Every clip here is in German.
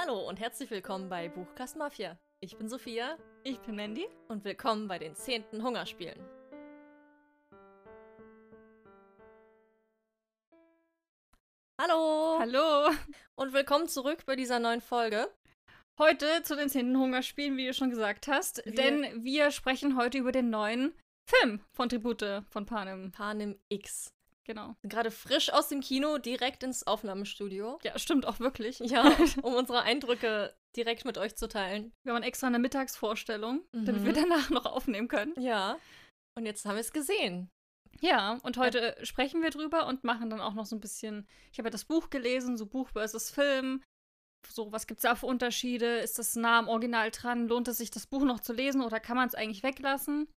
Hallo und herzlich willkommen bei Buchkast Mafia. Ich bin Sophia Ich bin Mandy. und willkommen bei den 10. Hungerspielen. Hallo Hallo. und willkommen zurück bei dieser neuen Folge. Heute zu den 10. Hungerspielen, wie du schon gesagt hast. Wir- denn wir sprechen heute über den neuen Film von Tribute von Panem. Panem X. Genau. Gerade frisch aus dem Kino, direkt ins Aufnahmestudio. Ja, stimmt auch wirklich. Ja, um unsere Eindrücke direkt mit euch zu teilen. Wir haben extra eine Mittagsvorstellung, damit Mhm. wir danach noch aufnehmen können. Ja. Und jetzt haben wir es gesehen. Ja, und heute sprechen wir drüber und machen dann auch noch so ein bisschen. Ich habe ja das Buch gelesen, so Buch versus Film. So, was gibt es da für Unterschiede? Ist das nah am Original dran? Lohnt es sich, das Buch noch zu lesen oder kann man es eigentlich weglassen?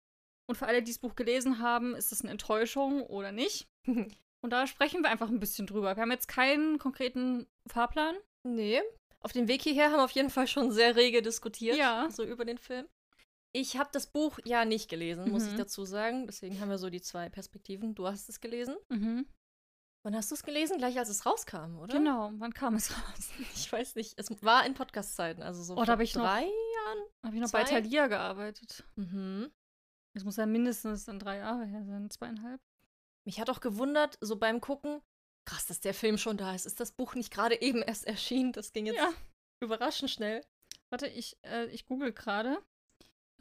Und für alle, die das Buch gelesen haben, ist es eine Enttäuschung oder nicht? Und da sprechen wir einfach ein bisschen drüber. Wir haben jetzt keinen konkreten Fahrplan. Nee. Auf dem Weg hierher haben wir auf jeden Fall schon sehr rege diskutiert. Ja. So über den Film. Ich habe das Buch ja nicht gelesen, muss ich Mhm. dazu sagen. Deswegen haben wir so die zwei Perspektiven. Du hast es gelesen. Mhm. Wann hast du es gelesen? Gleich als es rauskam, oder? Genau, wann kam es raus? Ich weiß nicht. Es war in Podcast-Zeiten, also so Oh, vor ich noch- drei Jahren. Habe ich noch Zwei? bei Thalia gearbeitet. Mhm. Das muss ja mindestens dann drei Jahre her sein, zweieinhalb. Mich hat auch gewundert, so beim Gucken, krass, dass der Film schon da ist. Ist das Buch nicht gerade eben erst erschienen? Das ging jetzt Ja. überraschend schnell. Warte, ich, äh, ich google gerade.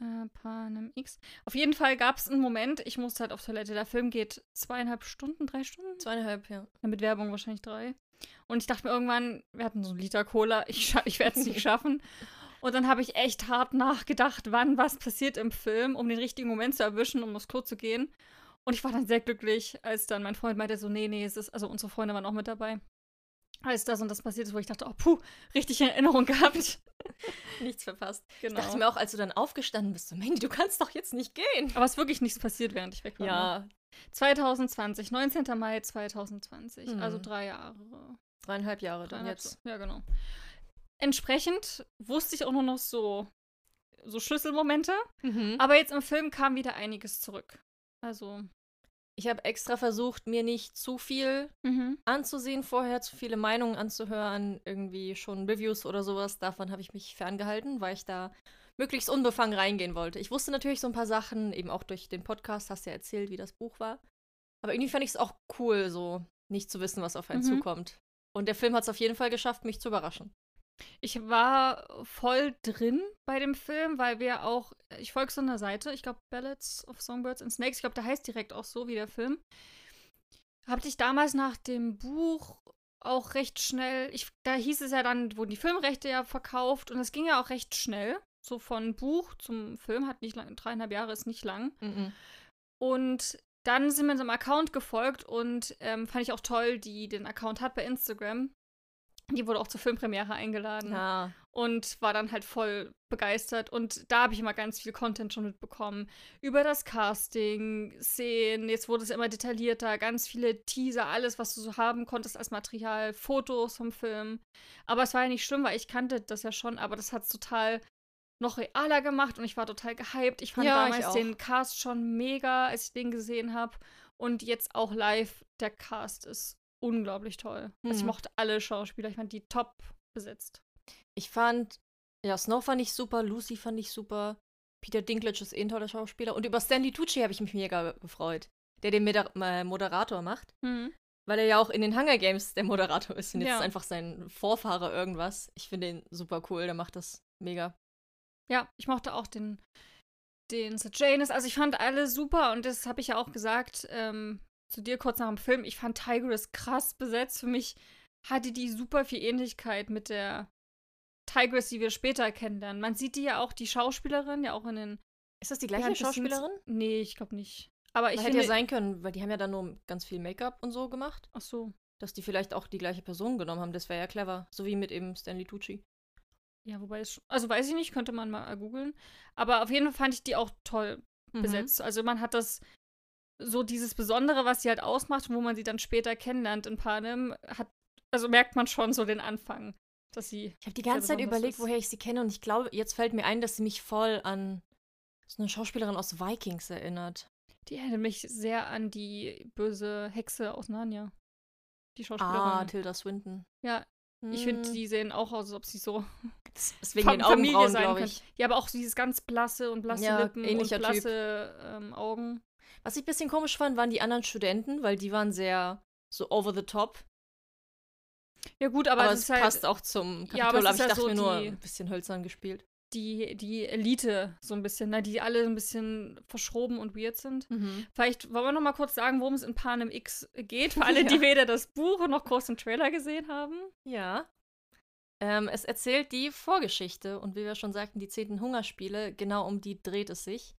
Äh, Panem X. Auf jeden Fall gab es einen Moment, ich musste halt auf Toilette. Der Film geht zweieinhalb Stunden, drei Stunden? Zweieinhalb, ja. Ja, mit Werbung wahrscheinlich drei. Und ich dachte mir irgendwann, wir hatten so einen Liter Cola, ich, ich werde es nicht schaffen. Und dann habe ich echt hart nachgedacht, wann was passiert im Film, um den richtigen Moment zu erwischen, um aufs Klo zu gehen. Und ich war dann sehr glücklich, als dann mein Freund meinte, so, nee, nee, es ist, also unsere Freunde waren auch mit dabei. Als das und das passiert ist, wo ich dachte, oh, puh, richtig in Erinnerung gehabt. Nichts verpasst. Genau. Ich dachte mir auch, als du dann aufgestanden bist, so, Mandy, du kannst doch jetzt nicht gehen. Aber es ist wirklich nichts passiert, während ich weg war. ne? Ja, 2020, 19. Mai 2020, Mhm. also drei Jahre. dreieinhalb Jahre dann Dreieinhalb jetzt. Ja, genau. Entsprechend wusste ich auch nur noch so, so Schlüsselmomente. Mhm. Aber jetzt im Film kam wieder einiges zurück. Also, Ich habe extra versucht, mir nicht zu viel mhm. anzusehen vorher, zu viele Meinungen anzuhören, irgendwie schon Reviews oder sowas. Davon habe ich mich ferngehalten, weil ich da möglichst unbefangen reingehen wollte. Ich wusste natürlich so ein paar Sachen, eben auch durch den Podcast, hast du ja erzählt, wie das Buch war. Aber irgendwie fand ich es auch cool, so nicht zu wissen, was auf einen Mhm. zukommt. Und der Film hat es auf jeden Fall geschafft, mich zu überraschen. Ich war voll drin bei dem Film, weil wir auch, ich folge so einer Seite, ich glaube Ballads of Songbirds and Snakes, ich glaube, der heißt direkt auch so wie der Film. Habe ich damals nach dem Buch auch recht schnell, ich, da hieß es ja dann, wurden die Filmrechte ja verkauft und es ging ja auch recht schnell. So von Buch zum Film hat nicht lang, dreieinhalb Jahre ist nicht lang. Und dann sind wir unserem Account gefolgt und ähm, fand ich auch toll, die den Account hat bei Instagram. Die wurde auch zur Filmpremiere eingeladen Ja. und war dann halt voll begeistert. Und da habe ich immer ganz viel Content schon mitbekommen. Über das Casting, Szenen, jetzt wurde es immer detaillierter, ganz viele Teaser, alles, was du so haben konntest als Material, Fotos vom Film. Aber es war ja nicht schlimm, weil ich kannte das ja schon, aber das hat es total noch realer gemacht und ich war total gehypt. Ich fand Ja, ich damals auch. den Cast schon mega, als ich den gesehen habe. Und jetzt auch live, der Cast ist unglaublich toll. Also ich Mhm. mochte alle Schauspieler, ich fand die top besetzt. Ich fand, ja, Snow fand ich super, Lucy fand ich super, Peter Dinklage ist eh ein toller Schauspieler und über Stanley Tucci habe ich mich mega gefreut, der den äh, Moderator macht, weil er ja auch in den Hunger Games der Moderator ist und jetzt Ja. ist einfach sein Vorfahre irgendwas. Ich finde ihn super cool, der macht das mega. Ja, ich mochte auch den, den Sir Janus. Also ich fand alle super und das habe ich ja auch gesagt ähm, zu dir kurz nach dem Film. Ich fand Tigris krass besetzt. Für mich hatte die super viel Ähnlichkeit mit der Tigris, die wir später kennenlernen. Man sieht die ja auch, die Schauspielerin, ja auch in den Ist das die gleiche Scenes- Schauspielerin? Nee, ich glaube nicht. Aber ich finde, hätte ja sein können, weil die haben ja dann nur ganz viel Make-up und so gemacht, Ach so. dass die vielleicht auch die gleiche Person genommen haben. Das wäre ja clever. So wie mit eben Stanley Tucci. Ja, wobei es. Also weiß ich nicht, könnte man mal googeln. Aber auf jeden Fall fand ich die auch toll Mhm. besetzt. Also man hat das so dieses Besondere, was sie halt ausmacht, wo man sie dann später kennenlernt in Panem, hat, also merkt man schon so den Anfang, dass sie. Ich habe die ganze Zeit überlegt, ist. woher ich sie kenne und ich glaube, jetzt fällt mir ein, dass sie mich voll an so eine Schauspielerin aus Vikings erinnert. Die erinnert mich sehr an die böse Hexe aus Narnia. Die Schauspielerin. Ah, Tilda Swinton. ja, Ich finde, Hm, die sehen auch aus, als ob sie so das ist wegen Fam- den Familie sein können. ich. Ja, aber auch dieses ganz blasse und blasse Ja, Lippen und blasse ähm, Augen. Was ich ein bisschen komisch fand, waren die anderen Studenten, weil die waren sehr so over the top. Ja, gut, aber, Aber, es es halt passt auch zum Ja, aber Kapitol. es aber ist ich ja dachte so mir nur, die- ein bisschen hölzern gespielt. die, die Elite so ein bisschen, ne, die alle ein bisschen verschroben und weird sind. Mhm. Vielleicht wollen wir noch mal kurz sagen, worum es in Panem X geht, für alle, die Ja. weder das Buch noch großen Trailer gesehen haben. Ja. Ähm, es erzählt die Vorgeschichte und wie wir schon sagten, die zehnten Hungerspiele, genau um die dreht es sich.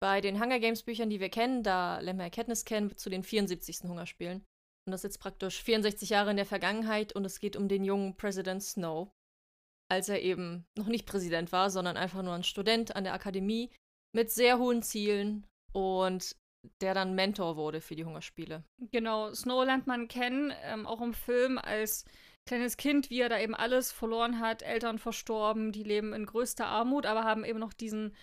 Bei den Hunger Games Büchern, die wir kennen, da lernen wir Katniss kennen, zu den 74. Hungerspielen. Und das ist jetzt praktisch 64 Jahre in der Vergangenheit und es geht um den jungen President Snow, als er eben noch nicht Präsident war, sondern einfach nur ein Student an der Akademie mit sehr hohen Zielen und der dann Mentor wurde für die Hungerspiele. Genau, Snow lernt man kennen, ähm, auch im Film als kleines Kind, wie er da eben alles verloren hat, Eltern verstorben, die leben in größter Armut, aber haben eben noch diesen,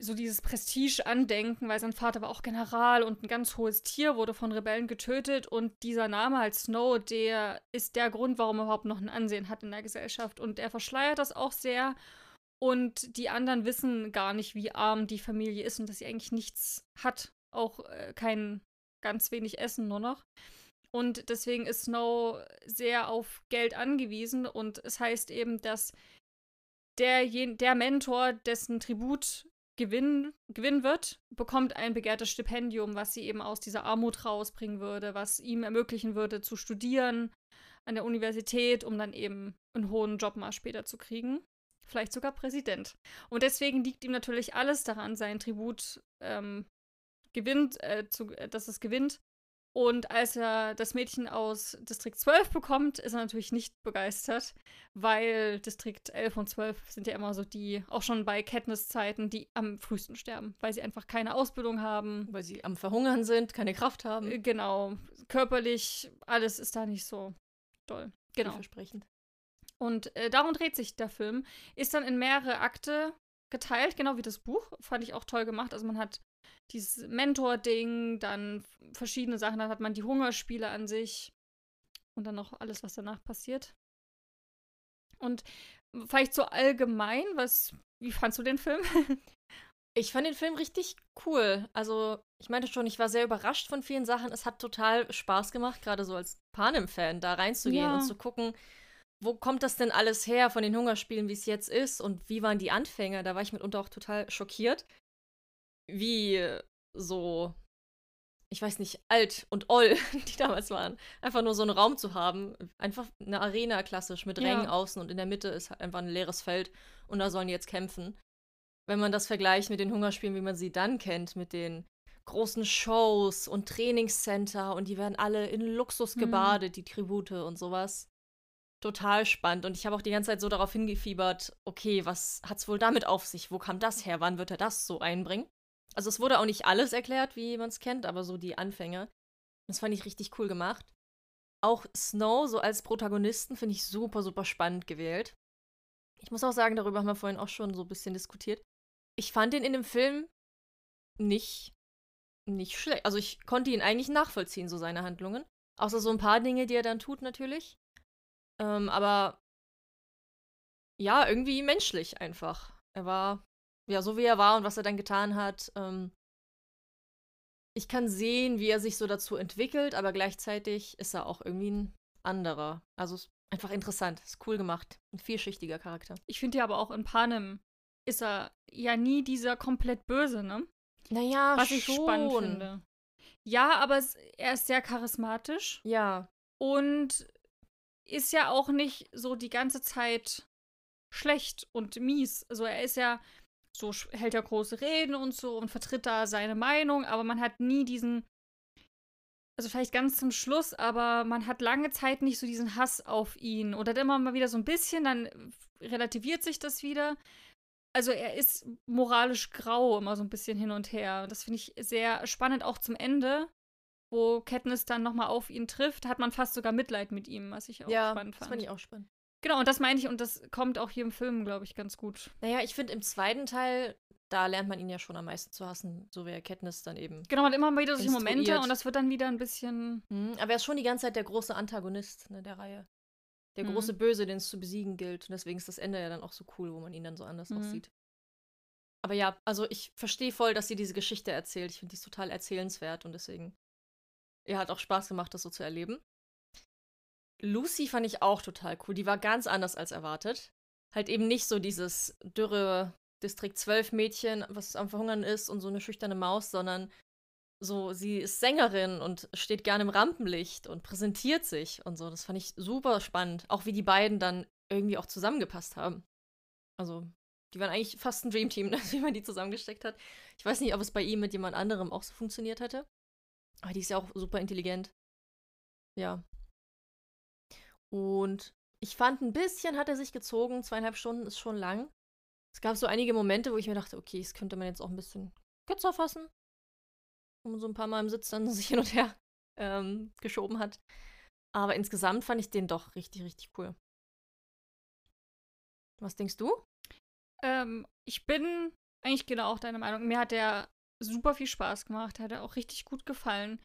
so dieses Prestige-Andenken, weil sein Vater war auch General und ein ganz hohes Tier, wurde von Rebellen getötet und dieser Name halt Snow, der ist der Grund, warum er überhaupt noch ein Ansehen hat in der Gesellschaft und er verschleiert das auch sehr und die anderen wissen gar nicht, wie arm die Familie ist und dass sie eigentlich nichts hat, auch äh, kein ganz wenig Essen nur noch. Und deswegen ist Snow sehr auf Geld angewiesen und es heißt eben, dass der, der Mentor, dessen Tribut gewinnen, gewinnen wird, bekommt ein begehrtes Stipendium, was sie eben aus dieser Armut rausbringen würde, was ihm ermöglichen würde, zu studieren an der Universität, um dann eben einen hohen Job mal später zu kriegen. Vielleicht sogar Präsident. Und deswegen liegt ihm natürlich alles daran, sein Tribut ähm, gewinnt, äh, zu, äh, dass es gewinnt. Und als er das Mädchen aus Distrikt 12 bekommt, ist er natürlich nicht begeistert, weil Distrikt 11 und 12 sind ja immer so die, auch schon bei Katniss-Zeiten, die am frühesten sterben, weil sie einfach keine Ausbildung haben. Weil sie am Verhungern sind, keine Kraft haben. Äh, Genau, körperlich, alles ist da nicht so doll. Genau. Versprechend. Und äh, darum dreht sich der Film. Ist dann in mehrere Akte geteilt, genau wie das Buch. Fand ich auch toll gemacht. Also man hat dieses Mentor-Ding, dann verschiedene Sachen, dann hat man die Hungerspiele an sich und dann noch alles, was danach passiert. Und vielleicht so allgemein, was, wie fandst du den Film? Ich fand den Film richtig cool. Also, ich meinte schon, ich war sehr überrascht von vielen Sachen. Es hat total Spaß gemacht, gerade so als Panem-Fan, da reinzugehen Ja. und zu gucken, wo kommt das denn alles her von den Hungerspielen, wie es jetzt ist und wie waren die Anfänge. Da war ich mitunter auch total schockiert, wie so, ich weiß nicht, alt und oll die damals waren. Einfach nur so einen Raum zu haben. Einfach eine Arena klassisch mit Ja. Rängen außen und in der Mitte ist halt einfach ein leeres Feld und da sollen die jetzt kämpfen wenn man das vergleicht mit den Hungerspielen, wie man sie dann kennt, mit den großen Shows und Trainingscenter und die werden alle in Luxus Mhm. gebadet, die Tribute und sowas. Total spannend. Und ich habe auch die ganze Zeit so darauf hingefiebert, okay, was hat's wohl damit auf sich? Wo kam das her? Wann wird er das so einbringen? Also es wurde auch nicht alles erklärt, wie man es kennt, aber so die Anfänge. Das fand ich richtig cool gemacht. Auch Snow so als Protagonisten finde ich super, super spannend gewählt. Ich muss auch sagen, darüber haben wir vorhin auch schon so ein bisschen diskutiert. Ich fand ihn in dem Film nicht, nicht schlecht. Also ich konnte ihn eigentlich nachvollziehen, so seine Handlungen. Außer so ein paar Dinge, die er dann tut, natürlich. Ähm, aber ja, irgendwie menschlich einfach. Er war, ja, so wie er war und was er dann getan hat. Ähm, ich kann sehen, wie er sich so dazu entwickelt, aber gleichzeitig ist er auch irgendwie ein anderer. Also ist einfach interessant, ist cool gemacht. Ein vielschichtiger Charakter. Ich finde ja aber auch in Panem ist er ja nie dieser komplett böse, ne? Naja, Was ich spannend finde. Ja, aber es, er ist sehr charismatisch Ja. und ist ja auch nicht so die ganze Zeit schlecht und mies. Also er ist ja so hält ja große Reden und so und vertritt da seine Meinung, aber man hat nie diesen also vielleicht ganz zum Schluss, aber man hat lange Zeit nicht so diesen Hass auf ihn oder immer mal wieder so ein bisschen, dann relativiert sich das wieder. Also er ist moralisch grau immer so ein bisschen hin und her. Das finde ich sehr spannend, auch zum Ende, wo Katniss dann nochmal auf ihn trifft, hat man fast sogar Mitleid mit ihm, was ich auch ja, spannend das fand. fand ich auch spannend. Genau, und das meine ich, und das kommt auch hier im Film, glaube ich, ganz gut. Naja, ich finde im zweiten Teil, da lernt man ihn ja schon am meisten zu hassen, so wie er Katniss dann eben. Genau, man hat immer mal wieder solche Momente und das wird dann wieder ein bisschen. Mhm, aber er ist schon die ganze Zeit der große Antagonist ne, der Reihe. der Mhm. große Böse, den es zu besiegen gilt. Und deswegen ist das Ende ja dann auch so cool, wo man ihn dann so anders Mhm. aussieht. Aber ja, also ich verstehe voll, dass sie diese Geschichte erzählt. Ich finde die ist total erzählenswert und deswegen, ja, hat auch Spaß gemacht, das so zu erleben. Lucy fand ich auch total cool. Die war ganz anders als erwartet. Halt eben nicht so dieses dürre Distrikt 12 Mädchen, was am Verhungern ist und so eine schüchterne Maus, sondern so, sie ist Sängerin und steht gerne im Rampenlicht und präsentiert sich und so. Das fand ich super spannend. Auch wie die beiden dann irgendwie auch zusammengepasst haben. Also, die waren eigentlich fast ein Dreamteam, wie man die zusammengesteckt hat. Ich weiß nicht, ob es bei ihm mit jemand anderem auch so funktioniert hätte. Aber die ist ja auch super intelligent. Ja. Und ich fand, ein bisschen hat er sich gezogen. Zweieinhalb Stunden ist schon lang. Es gab so einige Momente, wo ich mir dachte, okay, das könnte man jetzt auch ein bisschen kürzer fassen. Man so ein paar Mal im Sitz dann sich hin und her ähm, geschoben hat. Aber insgesamt fand ich den doch richtig, richtig cool. Was denkst du? Ähm, ich bin eigentlich genau auch deiner Meinung. Mir hat der super viel Spaß gemacht, hat er auch richtig gut gefallen.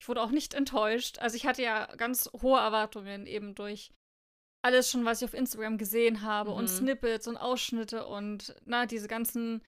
Ich wurde auch nicht enttäuscht. Also ich hatte ja ganz hohe Erwartungen eben durch alles schon, was ich auf Instagram gesehen habe und Mhm. Snippets und Ausschnitte und na, diese ganzen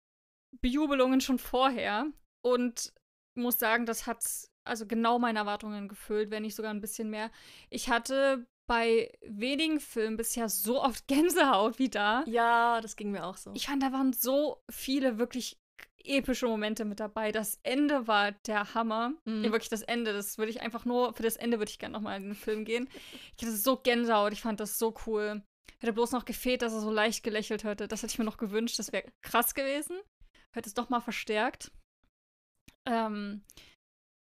Bejubelungen schon vorher. Und muss sagen, das hat also genau meine Erwartungen gefüllt, wenn nicht sogar ein bisschen mehr. Ich hatte bei wenigen Filmen bisher so oft Gänsehaut wie da. Ja, das ging mir auch so. Ich fand, da waren so viele wirklich epische Momente mit dabei. Das Ende war der Hammer. Mhm. Ja, wirklich das Ende. Das würde ich einfach nur, für das Ende würde ich gerne nochmal in den Film gehen. Ich hatte so Gänsehaut. Ich fand das so cool. Hätte bloß noch gefehlt, dass er so leicht gelächelt hätte. Das hätte ich mir noch gewünscht. Das wäre krass gewesen. Hätte es doch mal verstärkt. Ähm,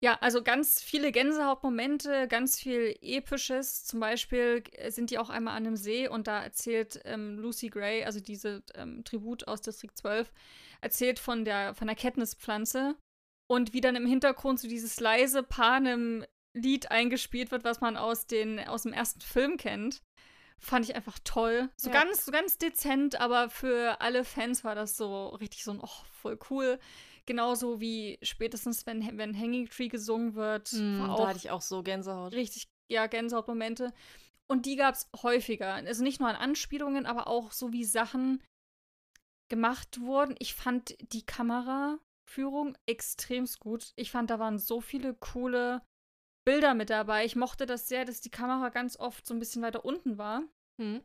ja, also ganz viele Gänsehautmomente, ganz viel Episches. Zum Beispiel sind die auch einmal an einem See und da erzählt ähm, Lucy Gray, also diese ähm, Tribut aus Distrikt 12, erzählt von der, von der Kenntnispflanze und wie dann im Hintergrund so dieses leise Panem-Lied eingespielt wird, was man aus, den, aus dem ersten Film kennt. Fand ich einfach toll. So Ja. ganz, so ganz dezent, aber für alle Fans war das so richtig so ein, oh, voll cool. Genauso wie spätestens, wenn, wenn Hanging Tree gesungen wird, war da hatte ich auch so Gänsehaut. richtig, ja, Gänsehautmomente. Und die gab es häufiger. Also nicht nur an Anspielungen, aber auch so wie Sachen gemacht wurden. Ich fand die Kameraführung extremst gut. Ich fand, da waren so viele coole Bilder mit dabei. Ich mochte das sehr, dass die Kamera ganz oft so ein bisschen weiter unten war Mhm.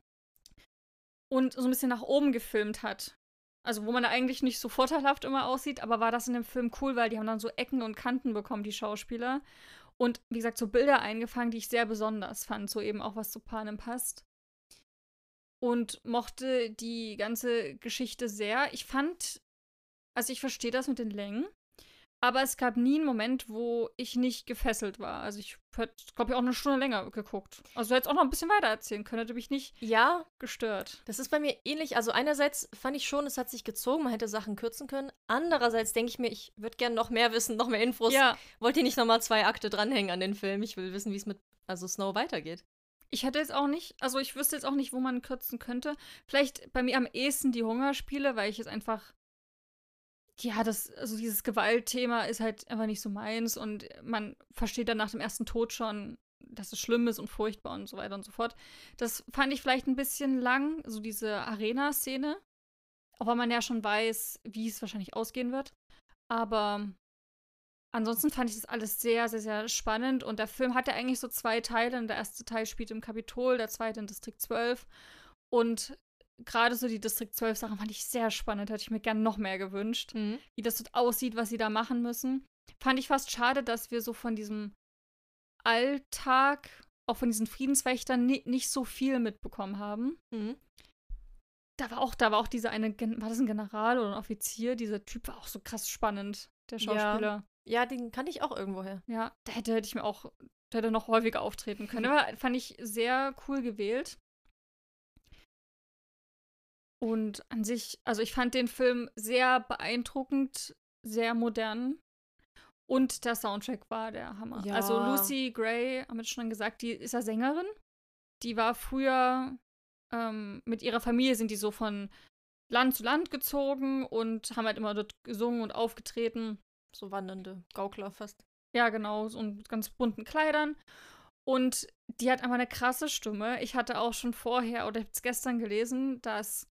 und so ein bisschen nach oben gefilmt hat. Also, wo man eigentlich nicht so vorteilhaft immer aussieht, aber war das in dem Film cool, weil die haben dann so Ecken und Kanten bekommen, die Schauspieler. Und wie gesagt, so Bilder eingefangen, die ich sehr besonders fand, so eben auch was zu Panem passt. Und mochte die ganze Geschichte sehr. Ich fand, also ich verstehe das mit den Längen, aber es gab nie einen Moment, wo ich nicht gefesselt war. Also ich hätte, glaube ich, auch eine Stunde länger geguckt. Also hätte es auch noch ein bisschen weiter erzählen können, hätte mich nicht Ja, gestört. das ist bei mir ähnlich. Also einerseits fand ich schon, es hat sich gezogen, man hätte Sachen kürzen können. Andererseits denke ich mir, ich würde gerne noch mehr wissen, noch mehr Infos. Ja, Wollt ihr nicht nochmal zwei Akte dranhängen an den Film? Ich will wissen, wie es mit also Snow weitergeht. Ich hätte jetzt auch nicht, also ich wüsste jetzt auch nicht, wo man kürzen könnte. Vielleicht bei mir am ehesten die Hungerspiele, weil ich jetzt einfach, ja, das, also dieses Gewaltthema ist halt einfach nicht so meins und man versteht dann nach dem ersten Tod schon, dass es schlimm ist und furchtbar und so weiter und so fort. Das fand ich vielleicht ein bisschen lang, so diese Arena-Szene. Auch weil man ja schon weiß, wie es wahrscheinlich ausgehen wird. Aber ansonsten fand ich das alles sehr, sehr, sehr spannend. Und der Film hatte eigentlich so zwei Teile. Und der erste Teil spielt im Kapitol, der zweite in Distrikt 12. Und gerade so die Distrikt 12 Sachen fand ich sehr spannend. Hätte ich mir gern noch mehr gewünscht. Mhm. Wie das dort aussieht, was sie da machen müssen. Fand ich fast schade, dass wir so von diesem Alltag, auch von diesen Friedenswächtern, ni nicht so viel mitbekommen haben. Mhm. Da war auch, da war auch dieser eine, war das ein General oder ein Offizier? Dieser Typ war auch so krass spannend, der. Schauspieler. Ja, den kannte ich auch irgendwoher. Ja, da hätte, hätte ich mir auch, der hätte noch häufiger auftreten können. Aber fand ich sehr cool gewählt. Und an sich, also ich fand den Film sehr beeindruckend, sehr modern. Und der Soundtrack war der Hammer. Ja. Also Lucy Gray, haben wir schon gesagt, die ist ja Sängerin. Die war früher ähm, mit ihrer Familie sind die so von Land zu Land gezogen und haben halt immer dort gesungen und aufgetreten. So wandernde Gaukler fast. Ja, genau, so mit ganz bunten Kleidern. Und die hat einfach eine krasse Stimme. Ich hatte auch schon vorher oder jetzt gestern gelesen, dass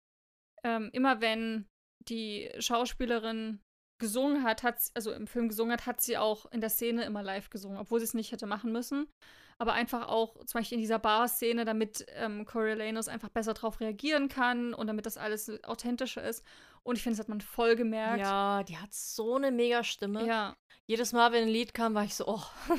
ähm, immer wenn die Schauspielerin gesungen hat, hat also im Film gesungen hat, hat sie auch in der Szene immer live gesungen, obwohl sie es nicht hätte machen müssen. Aber einfach auch zum Beispiel in dieser Bar-Szene, damit ähm, Coriolanus einfach besser darauf reagieren kann und damit das alles authentischer ist. Und ich finde, das hat man voll gemerkt. Ja, die hat so eine mega Stimme. Ja. Jedes Mal, wenn ein Lied kam, war ich so, oh.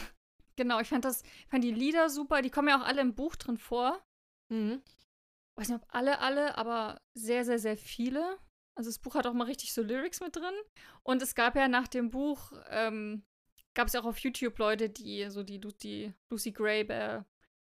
Genau, ich fand das, fand die Lieder super. Die kommen ja auch alle im Buch drin vor. Mhm. Ich weiß nicht, ob alle, alle, aber sehr, sehr, sehr viele. Also das Buch hat auch mal richtig so Lyrics mit drin. Und es gab ja nach dem Buch, ähm, gab es ja auch auf YouTube Leute, die so die, die Lucy Gray äh,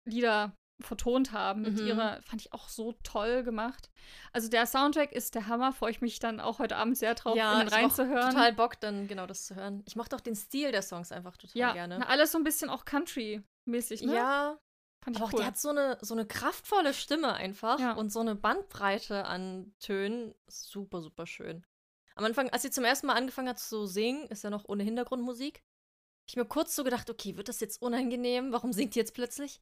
Lieder vertont haben mit Mhm. ihrer, fand ich auch so toll gemacht. Also der Soundtrack ist der Hammer, freue ich mich dann auch heute Abend sehr drauf, ja, auch reinzuhören. total Bock, dann genau das zu hören. Ich mochte auch den Stil der Songs einfach total ja, gerne. na, alles so ein bisschen auch Country-mäßig, ne? Ja, fand ich aber auch cool. die hat so eine, so eine kraftvolle Stimme einfach Ja. und so eine Bandbreite an Tönen. Super, super schön. Am Anfang, als sie zum ersten Mal angefangen hat zu singen, ist ja noch ohne Hintergrundmusik, ich mir kurz so gedacht, okay, wird das jetzt unangenehm? Warum singt die jetzt plötzlich?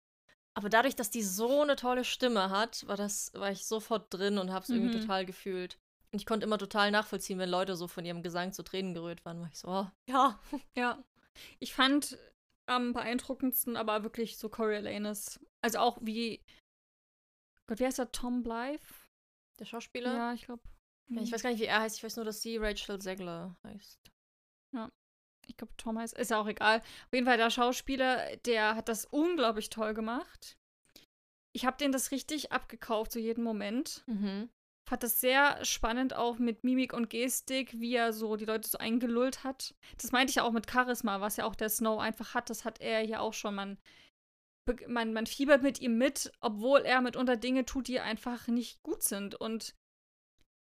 Aber dadurch, dass die so eine tolle Stimme hat, war das, war ich sofort drin und hab's irgendwie Mhm. total gefühlt. Und ich konnte immer total nachvollziehen, wenn Leute so von ihrem Gesang zu Tränen gerührt waren, war ich so, oh, ja. Ja. Ich fand am beeindruckendsten aber wirklich so Coriolanus. Also auch wie. Gott, wie heißt er? Tom Blythe? Der Schauspieler? Ja, ich glaube. Ja, ich weiß gar nicht, wie er heißt. Ich weiß nur, dass sie Rachel Zegler heißt. Ich glaube, Tom heißt. Ist ja auch egal. Auf jeden Fall, der Schauspieler, der hat das unglaublich toll gemacht. Ich habe den das richtig abgekauft, zu jedem Moment. Mhm. Fand das sehr spannend auch mit Mimik und Gestik, wie er so die Leute so eingelullt hat. Das meinte ich ja auch mit Charisma, was ja auch der Snow einfach hat. Das hat er ja auch schon. Man, man, man fiebert mit ihm mit, obwohl er mitunter Dinge tut, die einfach nicht gut sind. Und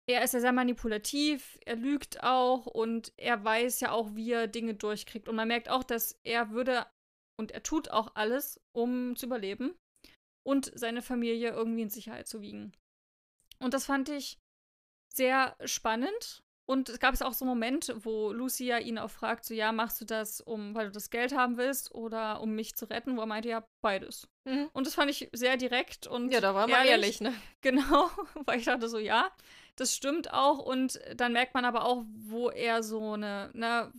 er ist ja sehr manipulativ, er lügt auch und er weiß ja auch, wie er Dinge durchkriegt. Und man merkt auch, dass er würde und er tut auch alles, um zu überleben und seine Familie irgendwie in Sicherheit zu wiegen. Und das fand ich sehr spannend. Und es gab es auch so einen Moment, wo Lucia ihn auch fragt, so ja, machst du das, um, weil du das Geld haben willst oder um mich zu retten? Wo er meinte, ja, beides. Mhm. Und das fand ich sehr direkt und Ja, da war man ehrlich, ne? Genau, weil ich dachte so, ja, das stimmt auch. Und dann merkt man aber auch, wo er so eine, ne,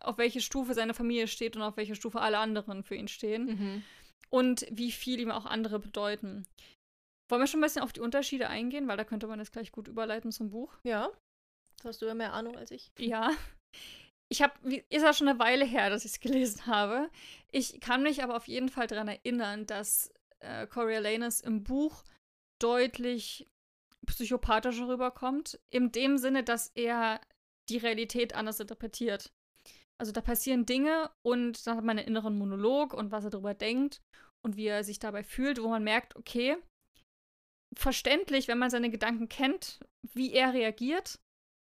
auf welche Stufe seine Familie steht und auf welche Stufe alle anderen für ihn stehen. Mhm. Und wie viel ihm auch andere bedeuten. Wollen wir schon ein bisschen auf die Unterschiede eingehen, weil da könnte man das gleich gut überleiten zum Buch. Ja. Da hast du ja mehr Ahnung als ich. Ja. Ich habe, ist ja schon eine Weile her, dass ich es gelesen habe. Ich kann mich aber auf jeden Fall daran erinnern, dass äh, Coriolanus im Buch deutlich psychopathischer rüberkommt. In dem Sinne, dass er die Realität anders interpretiert. Also da passieren Dinge und dann hat man einen inneren Monolog und was er darüber denkt und wie er sich dabei fühlt, wo man merkt, okay, verständlich, wenn man seine Gedanken kennt, wie er reagiert.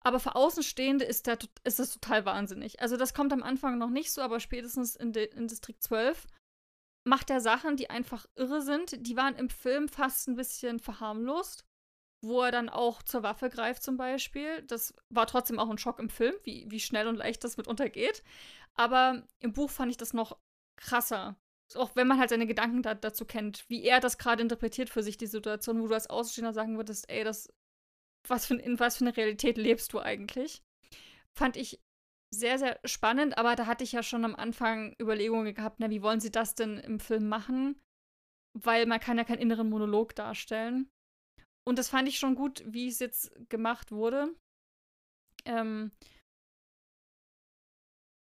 Aber für Außenstehende ist, der, ist das total wahnsinnig. Also das kommt am Anfang noch nicht so, aber spätestens in, de, in Distrikt 12 macht er Sachen, die einfach irre sind. Die waren im Film fast ein bisschen verharmlost, wo er dann auch zur Waffe greift zum Beispiel. Das war trotzdem auch ein Schock im Film, wie, wie schnell und leicht das mitunter geht. Aber im Buch fand ich das noch krasser. Auch wenn man halt seine Gedanken da, dazu kennt, wie er das gerade interpretiert für sich, die Situation, wo du als Außenstehender sagen würdest, ey, das, was für, in was für eine Realität lebst du eigentlich? Fand ich sehr, sehr spannend, aber da hatte ich ja schon am Anfang Überlegungen gehabt, na, wie wollen sie das denn im Film machen? Weil man kann ja keinen inneren Monolog darstellen. Und das fand ich schon gut, wie es jetzt gemacht wurde. Ähm,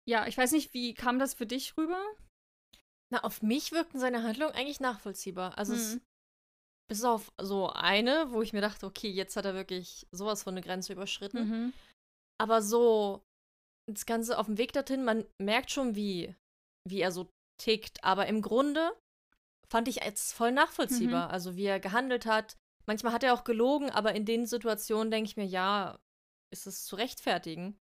ja, ich weiß nicht, wie kam das für dich rüber? Na, auf mich wirkten seine Handlungen eigentlich nachvollziehbar. Also es, Hm. bis auf so eine, wo ich mir dachte, okay, jetzt hat er wirklich sowas von eine Grenze überschritten. Mhm. Aber so das Ganze auf dem Weg dorthin, man merkt schon, wie, wie er so tickt. Aber im Grunde fand ich es voll nachvollziehbar. Also wie er gehandelt hat. Manchmal hat er auch gelogen, aber in den Situationen denke ich mir, ja, ist es zu rechtfertigen.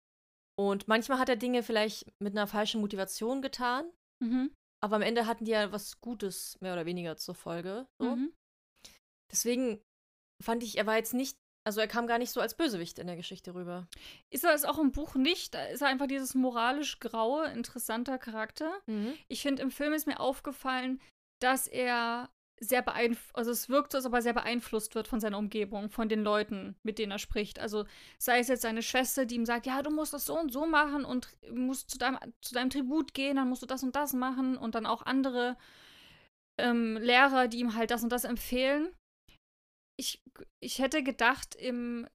Und manchmal hat er Dinge vielleicht mit einer falschen Motivation getan. Mhm. Aber am Ende hatten die ja was Gutes, mehr oder weniger zur Folge. So. Mhm. Deswegen fand ich, er war jetzt nicht, also er kam gar nicht so als Bösewicht in der Geschichte rüber. Ist er es auch im Buch nicht? Da ist er einfach dieses moralisch graue, interessanter Charakter. Mhm. Ich finde, im Film ist mir aufgefallen, dass er sehr beeinflusst, also es wirkt so, als ob er sehr beeinflusst wird von seiner Umgebung, von den Leuten, mit denen er spricht. Also sei es jetzt seine Schwester, die ihm sagt, ja, du musst das so und so machen und musst zu deinem, zu deinem Tribut gehen, dann musst du das und das machen und dann auch andere ähm, Lehrer, die ihm halt das und das empfehlen. Ich, ich hätte gedacht, im,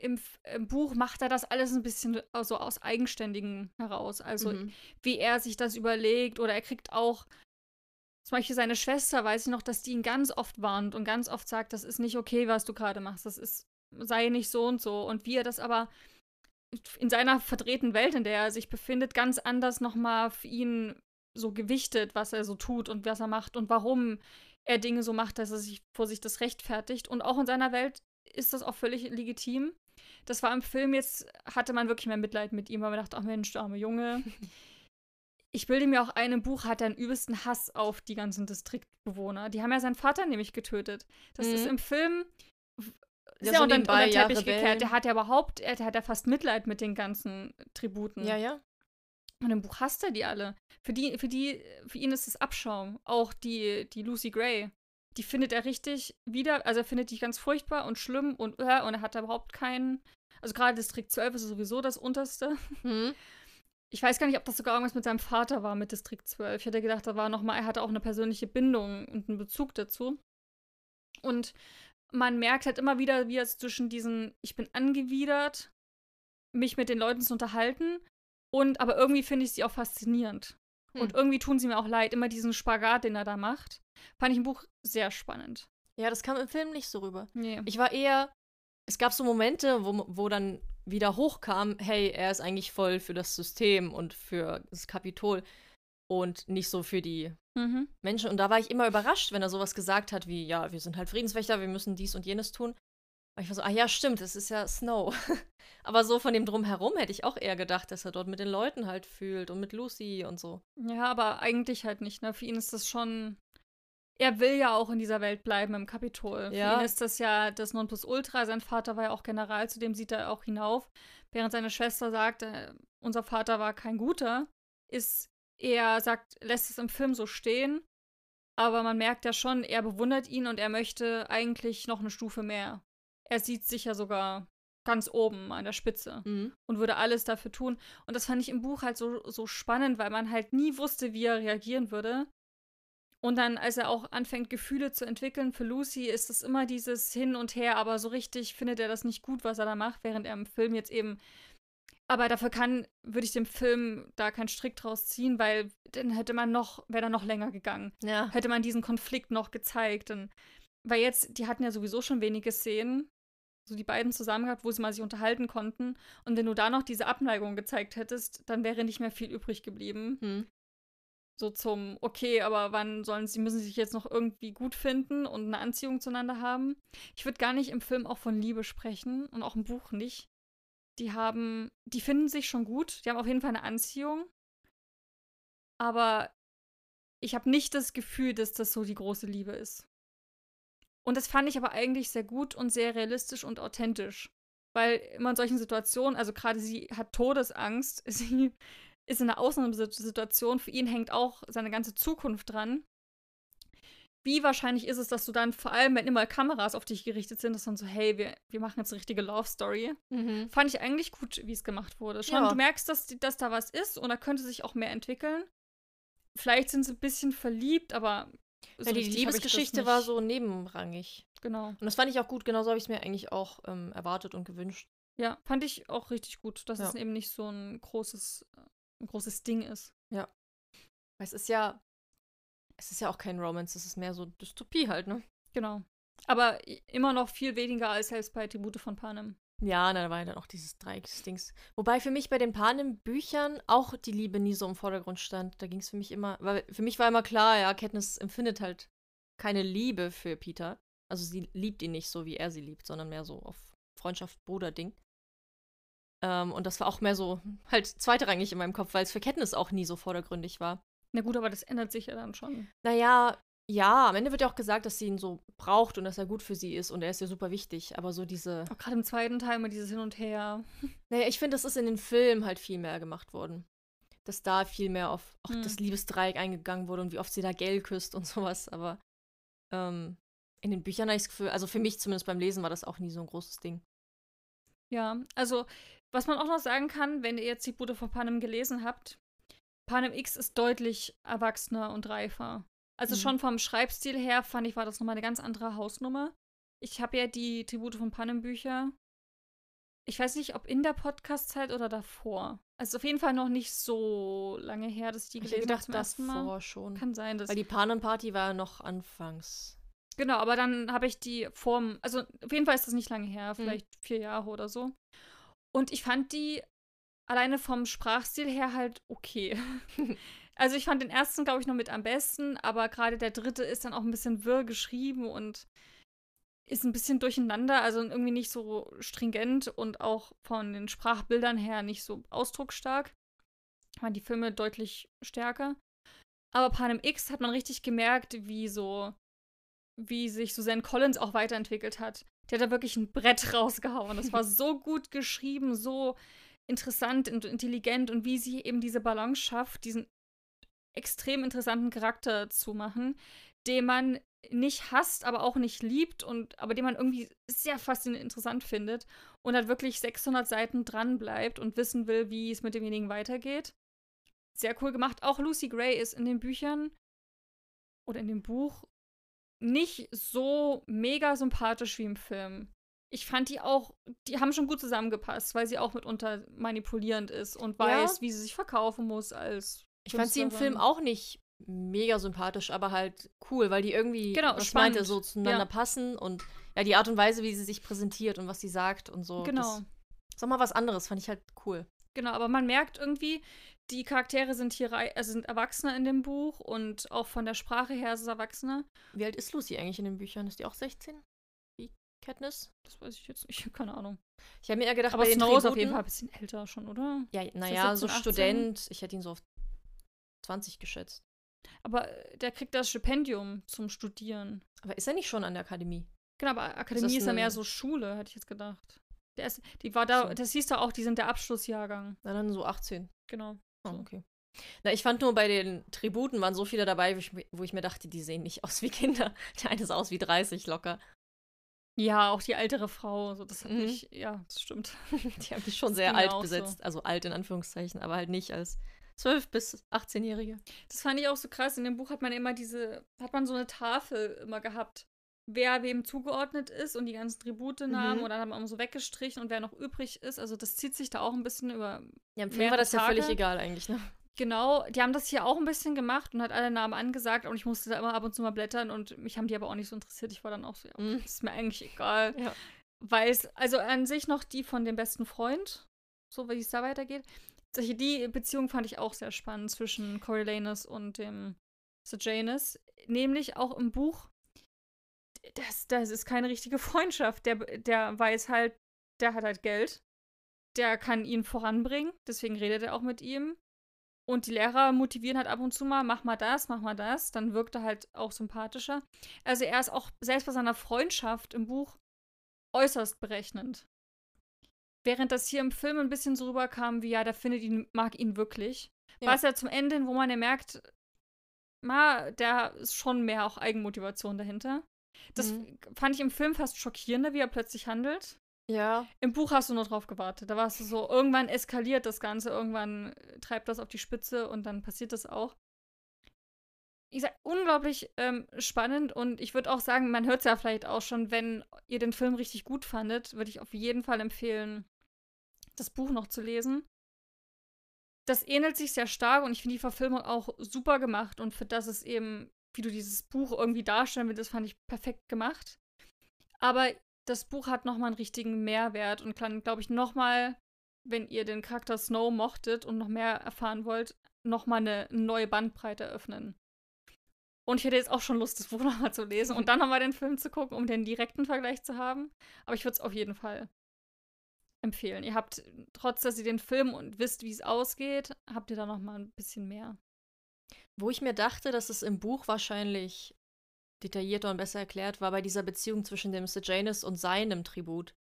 im, im Buch macht er das alles ein bisschen so aus Eigenständigen heraus. Also mhm. wie er sich das überlegt oder er kriegt auch zum Beispiel seine Schwester, weiß ich noch, dass die ihn ganz oft warnt und ganz oft sagt, das ist nicht okay, was du gerade machst, das ist, sei nicht so und so. Und wie er das aber in seiner verdrehten Welt, in der er sich befindet, ganz anders nochmal für ihn so gewichtet, was er so tut und was er macht und warum er Dinge so macht, dass er sich vor sich das rechtfertigt. Und auch in seiner Welt ist das auch völlig legitim. Das war im Film jetzt, hatte man wirklich mehr Mitleid mit ihm, weil man dachte, ach Mensch, der arme Junge. ich bilde mir auch ein, im Buch hat er einen übelsten Hass auf die ganzen Distriktbewohner. Die haben ja seinen Vater nämlich getötet. Das mhm. ist im Film ja, so unter, unter den Teppich ja, gekehrt. Der hat ja überhaupt, er hat ja fast Mitleid mit den ganzen Tributen. Ja, ja. Und im Buch hasst er die alle. Für die, für die, für ihn ist es Abschaum. Auch die, die Lucy Gray. Die findet er richtig wieder, also er findet die ganz furchtbar und schlimm und, äh, und er hat da überhaupt keinen. Also gerade Distrikt 12 ist sowieso das unterste. Mhm. Ich weiß gar nicht, ob das sogar irgendwas mit seinem Vater war, mit Distrikt 12. Ich hätte gedacht, da war noch mal, er hatte auch eine persönliche Bindung und einen Bezug dazu. Und man merkt halt immer wieder, wie es zwischen diesen, ich bin angewidert, mich mit den Leuten zu unterhalten, und aber irgendwie finde ich sie auch faszinierend. Hm. Und irgendwie tun sie mir auch leid, immer diesen Spagat, den er da macht. Fand ich im Buch sehr spannend. Ja, das kam im Film nicht so rüber. Nee. Ich war eher, es gab so Momente, wo, wo dann wieder hochkam, hey, er ist eigentlich voll für das System und für das Kapitol und nicht so für die mhm. Menschen. Und da war ich immer überrascht, wenn er sowas gesagt hat wie, ja, wir sind halt Friedenswächter, wir müssen dies und jenes tun. Und ich war so, ah ja, stimmt, es ist ja Snow. Aber so von dem Drumherum hätte ich auch eher gedacht, dass er dort mit den Leuten halt fühlt und mit Lucy und so. Ja, aber eigentlich halt nicht, ne? Für ihn ist das schon er will ja auch in dieser Welt bleiben im Kapitol. Ja. Für ihn ist das ja das Nonplusultra. Sein Vater war ja auch General, zu dem sieht er auch hinauf. Während seine Schwester sagt, äh, unser Vater war kein guter, ist er sagt, lässt es im Film so stehen, aber man merkt ja schon, er bewundert ihn und er möchte eigentlich noch eine Stufe mehr. Er sieht sich ja sogar ganz oben an der Spitze mhm. und würde alles dafür tun. Und das fand ich im Buch halt so, so spannend, weil man halt nie wusste, wie er reagieren würde. Und dann, als er auch anfängt, Gefühle zu entwickeln für Lucy, ist es immer dieses Hin und Her, aber so richtig findet er das nicht gut, was er da macht, während er im Film jetzt eben. Aber dafür kann, würde ich dem Film da keinen Strick draus ziehen, weil dann hätte man noch, wäre da noch länger gegangen. Ja. Hätte man diesen Konflikt noch gezeigt. Und, weil jetzt, die hatten ja sowieso schon wenige Szenen, so die beiden zusammen gehabt, wo sie mal sich unterhalten konnten. Und wenn du da noch diese Abneigung gezeigt hättest, dann wäre nicht mehr viel übrig geblieben. Hm so zum, okay, aber wann sollen sie, müssen sich jetzt noch irgendwie gut finden und eine Anziehung zueinander haben? Ich würde gar nicht im Film auch von Liebe sprechen und auch im Buch nicht. Die haben, die finden sich schon gut, die haben auf jeden Fall eine Anziehung. Aber ich habe nicht das Gefühl, dass das so die große Liebe ist. Und das fand ich aber eigentlich sehr gut und sehr realistisch und authentisch. Weil immer in solchen Situationen, also gerade sie hat Todesangst, sie ist in einer Ausnahmesituation. Für ihn hängt auch seine ganze Zukunft dran. Wie wahrscheinlich ist es, dass du dann, vor allem wenn immer Kameras auf dich gerichtet sind, dass dann so, hey, wir, wir machen jetzt eine richtige Love Story. Mhm. Fand ich eigentlich gut, wie es gemacht wurde. Schon, ja. du merkst, dass, dass da was ist und da könnte sich auch mehr entwickeln. Vielleicht sind sie ein bisschen verliebt, aber. So ja, die Liebesgeschichte war so nebenrangig. Genau. Und das fand ich auch gut, genauso habe ich es mir eigentlich auch ähm, erwartet und gewünscht. Ja, fand ich auch richtig gut, dass ja. es eben nicht so ein großes ein großes Ding ist. Ja. Es ist ja, es ist ja auch kein Romance, es ist mehr so Dystopie halt, ne? Genau. Aber immer noch viel weniger als selbst bei Tribute von Panem. Ja, da war ja dann auch dieses Dreiecksdings. Wobei für mich bei den Panem-Büchern auch die Liebe nie so im Vordergrund stand. Da ging es für mich immer, weil für mich war immer klar, ja, Katniss empfindet halt keine Liebe für Peter. Also sie liebt ihn nicht so, wie er sie liebt, sondern mehr so auf Freundschaft-Bruder-Ding. Ähm, und das war auch mehr so halt zweitrangig in meinem Kopf, weil es für Katniss auch nie so vordergründig war. Na gut, aber das ändert sich ja dann schon. Naja, ja, am Ende wird ja auch gesagt, dass sie ihn so braucht und dass er gut für sie ist und er ist ja super wichtig. Aber so diese. Auch gerade im zweiten Teil immer dieses Hin und Her. Naja, ich finde, das ist in den Filmen halt viel mehr gemacht worden. dass da viel mehr auf auch Hm. das Liebesdreieck eingegangen wurde und wie oft sie da Gell küsst und sowas. Aber ähm, in den Büchern habe ich das Gefühl, also für mich zumindest beim Lesen war das auch nie so ein großes Ding. Ja, also, was man auch noch sagen kann, wenn ihr jetzt die Bude von Panem gelesen habt, Panem X ist deutlich erwachsener und reifer. Also Mhm. schon vom Schreibstil her fand ich, war das nochmal eine ganz andere Hausnummer. Ich habe ja die Tribute von Panem Bücher. Ich weiß nicht, ob in der Podcast-Zeit oder davor. Also auf jeden Fall noch nicht so lange her, dass ich die Ich gelesen habe gedacht, zum ersten Mal. davor schon. Kann sein, dass Weil die Panem-Party war ja noch anfangs. Genau, aber dann habe ich die Form, also auf jeden Fall ist das nicht lange her, Mhm. vielleicht vier Jahre oder so. Und ich fand die alleine vom Sprachstil her halt okay. also ich fand den ersten, glaube ich, noch mit am besten, aber gerade der dritte ist dann auch ein bisschen wirr geschrieben und ist ein bisschen durcheinander, also irgendwie nicht so stringent und auch von den Sprachbildern her nicht so ausdrucksstark. Waren die Filme deutlich stärker. Aber Panem X hat man richtig gemerkt, wie so wie sich Suzanne Collins auch weiterentwickelt hat. Die hat da wirklich ein Brett rausgehauen. Das war so gut geschrieben, so interessant und intelligent und wie sie eben diese Balance schafft, diesen extrem interessanten Charakter zu machen, den man nicht hasst, aber auch nicht liebt und aber den man irgendwie sehr faszinierend interessant findet und halt wirklich 600 Seiten dran bleibt und wissen will, wie es mit demjenigen weitergeht. Sehr cool gemacht. Auch Lucy Gray ist in den Büchern oder in dem Buch nicht so mega sympathisch wie im Film. Ich fand die auch, die haben schon gut zusammengepasst, weil sie auch mitunter manipulierend ist und Ja. weiß, wie sie sich verkaufen muss als. Ich fand sie im Film auch nicht mega sympathisch, aber halt cool, weil die irgendwie, Genau, was spannend. meinte, so zueinander Ja. passen und ja, die Art und Weise, wie sie sich präsentiert und was sie sagt und so. Genau. Das, sag mal was anderes, fand ich halt cool. Genau, aber man merkt irgendwie, die Charaktere sind hier also sind Erwachsene in dem Buch und auch von der Sprache her ist es Erwachsene. Wie alt ist Lucy eigentlich in den Büchern? Ist die auch 16? Wie Katniss? Das weiß ich jetzt nicht, keine Ahnung. Ich habe mir eher gedacht, Aber bei den Snow ist auf jeden Fall ein bisschen älter schon, oder? Ja, naja, so 17, 18? Student. Ich hätte ihn so auf 20 geschätzt. Aber äh, der kriegt das Stipendium zum Studieren. Aber ist er nicht schon an der Akademie? Genau, aber Akademie ist ja mehr so Schule, hätte ich jetzt gedacht. Der ist, die war da, So. das hieß da auch, die sind der Abschlussjahrgang. Na dann so 18. Genau. Oh, So. okay. Na, ich fand nur bei den Tributen waren so viele dabei, wo ich, wo ich mir dachte, die sehen nicht aus wie Kinder. Der eine sah aus wie 30 locker. Ja, auch die ältere Frau, so das hat Mhm. mich, ja, das stimmt. Die haben die schon Das sehr alt auch so. besetzt. Also alt in Anführungszeichen, aber halt nicht als 12- bis 18-Jährige. Das fand ich auch so krass. In dem Buch hat man immer diese, hat man so eine Tafel immer gehabt, wer wem zugeordnet ist und die ganzen Tributenamen Mhm. hat man immer so weggestrichen und wer noch übrig ist. Also das zieht sich da auch ein bisschen über. Ja, im Film war das ja völlig Tage. egal eigentlich, ne? Genau, die haben das hier auch ein bisschen gemacht und hat alle Namen angesagt und ich musste da immer ab und zu mal blättern und mich haben die aber auch nicht so interessiert. Ich war dann auch so, ja, Mhm. ist mir eigentlich egal. Ja. Weil es, also an sich noch die von dem besten Freund, so wie es da weitergeht. Solche, die Beziehung fand ich auch sehr spannend zwischen Coriolanus und dem Sejanus. Nämlich auch im Buch, das, das ist keine richtige Freundschaft. Der, der weiß halt, der hat halt Geld. Der kann ihn voranbringen, deswegen redet er auch mit ihm. Und die Lehrer motivieren halt ab und zu mal, mach mal das, mach mal das. Dann wirkt er halt auch sympathischer. Also er ist auch selbst bei seiner Freundschaft im Buch äußerst berechnend. Während das hier im Film ein bisschen so rüberkam, wie ja, der findet ihn, mag ihn wirklich. Ja. War es ja zum Ende, hin, wo man ja merkt, ma, da ist schon mehr auch Eigenmotivation dahinter. Das Mhm. fand ich im Film fast schockierender, wie er plötzlich handelt. Ja. Im Buch hast du nur drauf gewartet. Da warst du so, irgendwann eskaliert das Ganze, irgendwann äh, treibt das auf die Spitze und dann passiert das auch. Ich sag, unglaublich ähm, spannend und ich würde auch sagen, man hört es ja vielleicht auch schon, wenn ihr den Film richtig gut fandet, würde ich auf jeden Fall empfehlen, das Buch noch zu lesen. Das ähnelt sich sehr stark und ich finde die Verfilmung auch super gemacht und für das es eben, wie du dieses Buch irgendwie darstellen willst, fand ich perfekt gemacht. Aber das Buch hat nochmal einen richtigen Mehrwert und kann, glaube ich, nochmal, wenn ihr den Charakter Snow mochtet und noch mehr erfahren wollt, nochmal eine neue Bandbreite öffnen. Und ich hätte jetzt auch schon Lust, das Buch nochmal zu lesen und dann nochmal den Film zu gucken, um den direkten Vergleich zu haben. Aber ich würde es auf jeden Fall empfehlen. Ihr habt, trotz dass ihr den Film und wisst, wie es ausgeht, habt ihr da nochmal ein bisschen mehr. Wo ich mir dachte, dass es im Buch wahrscheinlich detaillierter und besser erklärt war, bei dieser Beziehung zwischen dem Sejanus und seinem Tribut.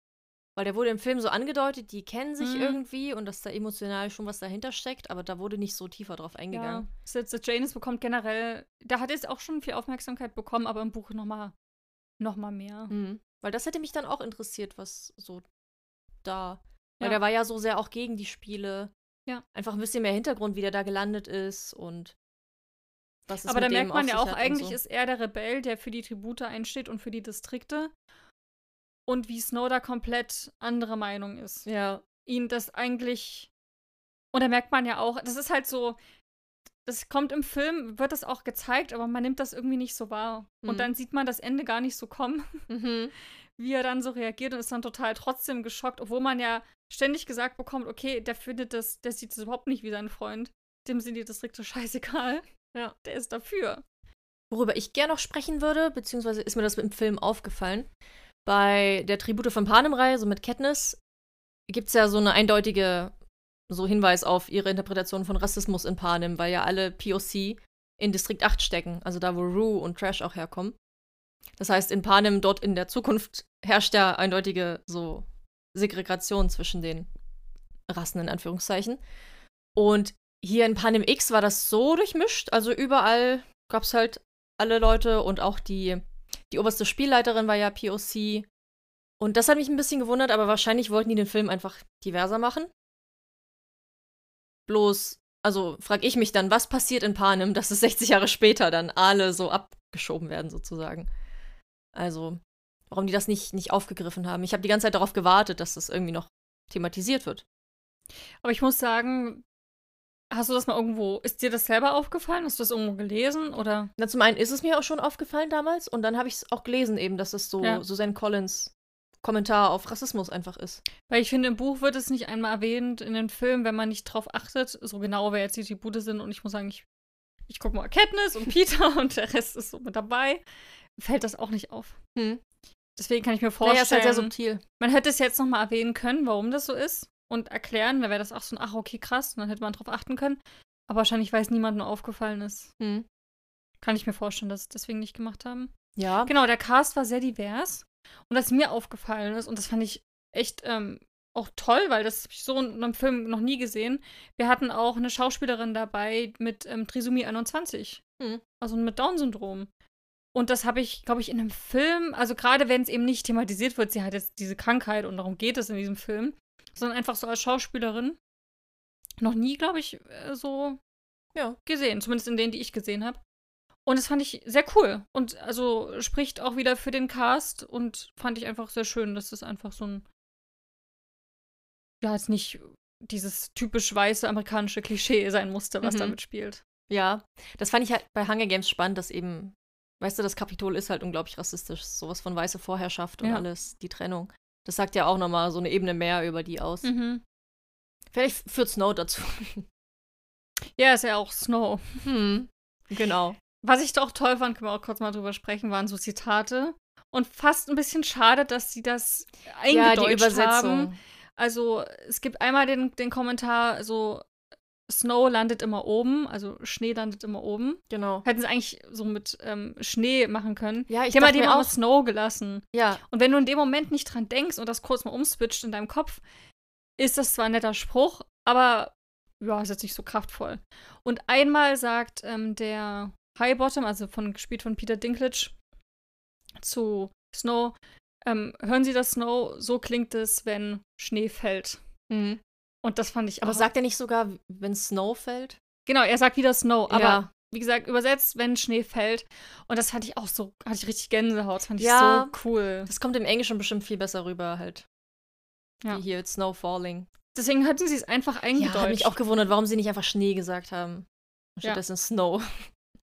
Weil der wurde im Film so angedeutet, die kennen sich Mhm. irgendwie und dass da emotional schon was dahinter steckt, aber da wurde nicht so tiefer drauf eingegangen. Ja. Sitze Janus bekommt generell, da hat es auch schon viel Aufmerksamkeit bekommen, aber im Buch nochmal noch mal mehr. Mhm. Weil das hätte mich dann auch interessiert, was so da. Weil Ja. der war ja so sehr auch gegen die Spiele. Ja. Einfach ein bisschen mehr Hintergrund, wie der da gelandet ist und was es Aber da merkt man ja auch, eigentlich so. ist er der Rebell, der für die Tribute einsteht und für die Distrikte. Und wie Snow da komplett andere Meinung ist. Ja. Ihn das eigentlich. Und da merkt man ja auch, das ist halt so. Das kommt im Film, wird das auch gezeigt, aber man nimmt das irgendwie nicht so wahr. Mhm. Und dann sieht man das Ende gar nicht so kommen, Mhm. wie er dann so reagiert und ist dann total trotzdem geschockt, obwohl man ja ständig gesagt bekommt, okay, der findet das, der sieht es überhaupt nicht wie sein Freund. Dem sind die Distrikte scheißegal. Ja. Der ist dafür. Worüber ich gerne noch sprechen würde, beziehungsweise ist mir das im Film aufgefallen. Bei der Tribute von Panem-Reihe, so mit Katniss, gibt es ja so eine eindeutige so Hinweis auf ihre Interpretation von Rassismus in Panem, weil ja alle POC in Distrikt 8 stecken, also da, wo Rue und Trash auch herkommen. Das heißt, in Panem, dort in der Zukunft, herrscht ja eindeutige so Segregation zwischen den Rassen, in Anführungszeichen. Und hier in Panem X war das so durchmischt, also überall gab es halt alle Leute und auch die, die oberste Spielleiterin war ja POC. Und das hat mich ein bisschen gewundert, aber wahrscheinlich wollten die den Film einfach diverser machen. Bloß, also frage ich mich dann, was passiert in Panem, dass es 60 Jahre später dann alle so abgeschoben werden, sozusagen. Also, warum die das nicht, nicht aufgegriffen haben. Ich habe die ganze Zeit darauf gewartet, dass das irgendwie noch thematisiert wird. Aber ich muss sagen, hast du das mal irgendwo, ist dir das selber aufgefallen? Hast du das irgendwo gelesen oder? Na, zum einen ist es mir auch schon aufgefallen damals und dann habe ich es auch gelesen eben, dass es so Ja. Susan Collins Kommentar auf Rassismus einfach ist. Weil ich finde, im Buch wird es nicht einmal erwähnt, in den Filmen, wenn man nicht drauf achtet, so genau, wer jetzt die Tribute sind. Und ich muss sagen, ich, ich gucke mal Katniss und Peter und der Rest ist so mit dabei. Fällt das auch nicht auf. Hm. Deswegen kann ich mir vorstellen, Naja, ist halt sehr subtil. man hätte es jetzt nochmal erwähnen können, warum das so ist und erklären, dann wäre das auch so ein, ach, okay, krass, und dann hätte man drauf achten können. Aber wahrscheinlich, weil es niemandem aufgefallen ist. Hm. Kann ich mir vorstellen, dass sie es deswegen nicht gemacht haben. Ja. Genau, der Cast war sehr divers. Und was mir aufgefallen ist, und das fand ich echt ähm, auch toll, weil das habe ich so in einem Film noch nie gesehen. Wir hatten auch eine Schauspielerin dabei mit ähm, Trisomie 21. Hm. Also mit Down-Syndrom. Und das habe ich, glaube ich, in einem Film, also gerade wenn es eben nicht thematisiert wird, sie hat jetzt diese Krankheit und darum geht es in diesem Film, sondern einfach so als Schauspielerin noch nie, glaube ich, äh, so Ja. gesehen. Zumindest in denen, die ich gesehen habe. Und das fand ich sehr cool. Und also spricht auch wieder für den Cast und fand ich einfach sehr schön, dass das einfach so ein. Ja, jetzt nicht dieses typisch weiße amerikanische Klischee sein musste, was Mhm. damit spielt. Ja. Das fand ich halt bei Hunger Games spannend, dass eben, weißt du, das Kapitol ist halt unglaublich rassistisch. Sowas von weiße Vorherrschaft und Ja. alles, die Trennung. Das sagt ja auch nochmal so eine Ebene mehr über die aus. Mhm. Vielleicht führt Snow dazu. Ja, ist ja auch Snow. hm. Genau. Was ich doch toll fand, können wir auch kurz mal drüber sprechen, waren so Zitate. Und fast ein bisschen schade, dass sie das Ja, eingedeutscht die Übersetzung. haben. Also, es gibt einmal den, den Kommentar, so Snow landet immer oben, also Schnee landet immer oben. Genau. Hätten sie eigentlich so mit ähm, Schnee machen können. Ja, ich Ich habe mal mir auch auch. Snow gelassen. Ja, Und wenn du in dem Moment nicht dran denkst und das kurz mal umswitcht in deinem Kopf, ist das zwar ein netter Spruch, aber ja, ist jetzt nicht so kraftvoll. Und einmal sagt ähm, der Highbottom, also von, gespielt von Peter Dinklage, zu Snow, ähm, hören Sie das Snow, so klingt es, wenn Schnee fällt. Mhm. Und das fand ich Aber auch- sagt er nicht sogar, wenn Snow fällt? Genau, er sagt wieder Snow, aber Ja. wie gesagt, übersetzt, wenn Schnee fällt. Und das fand ich auch so, hatte ich richtig Gänsehaut, das fand ich Ja. so cool. Das kommt im Englischen bestimmt viel besser rüber halt. Ja. Wie hier Snow Falling. Deswegen hatten sie es einfach Ja, eingedeutscht. hat mich auch gewundert, warum sie nicht einfach Schnee gesagt haben. Stattdessen Snow.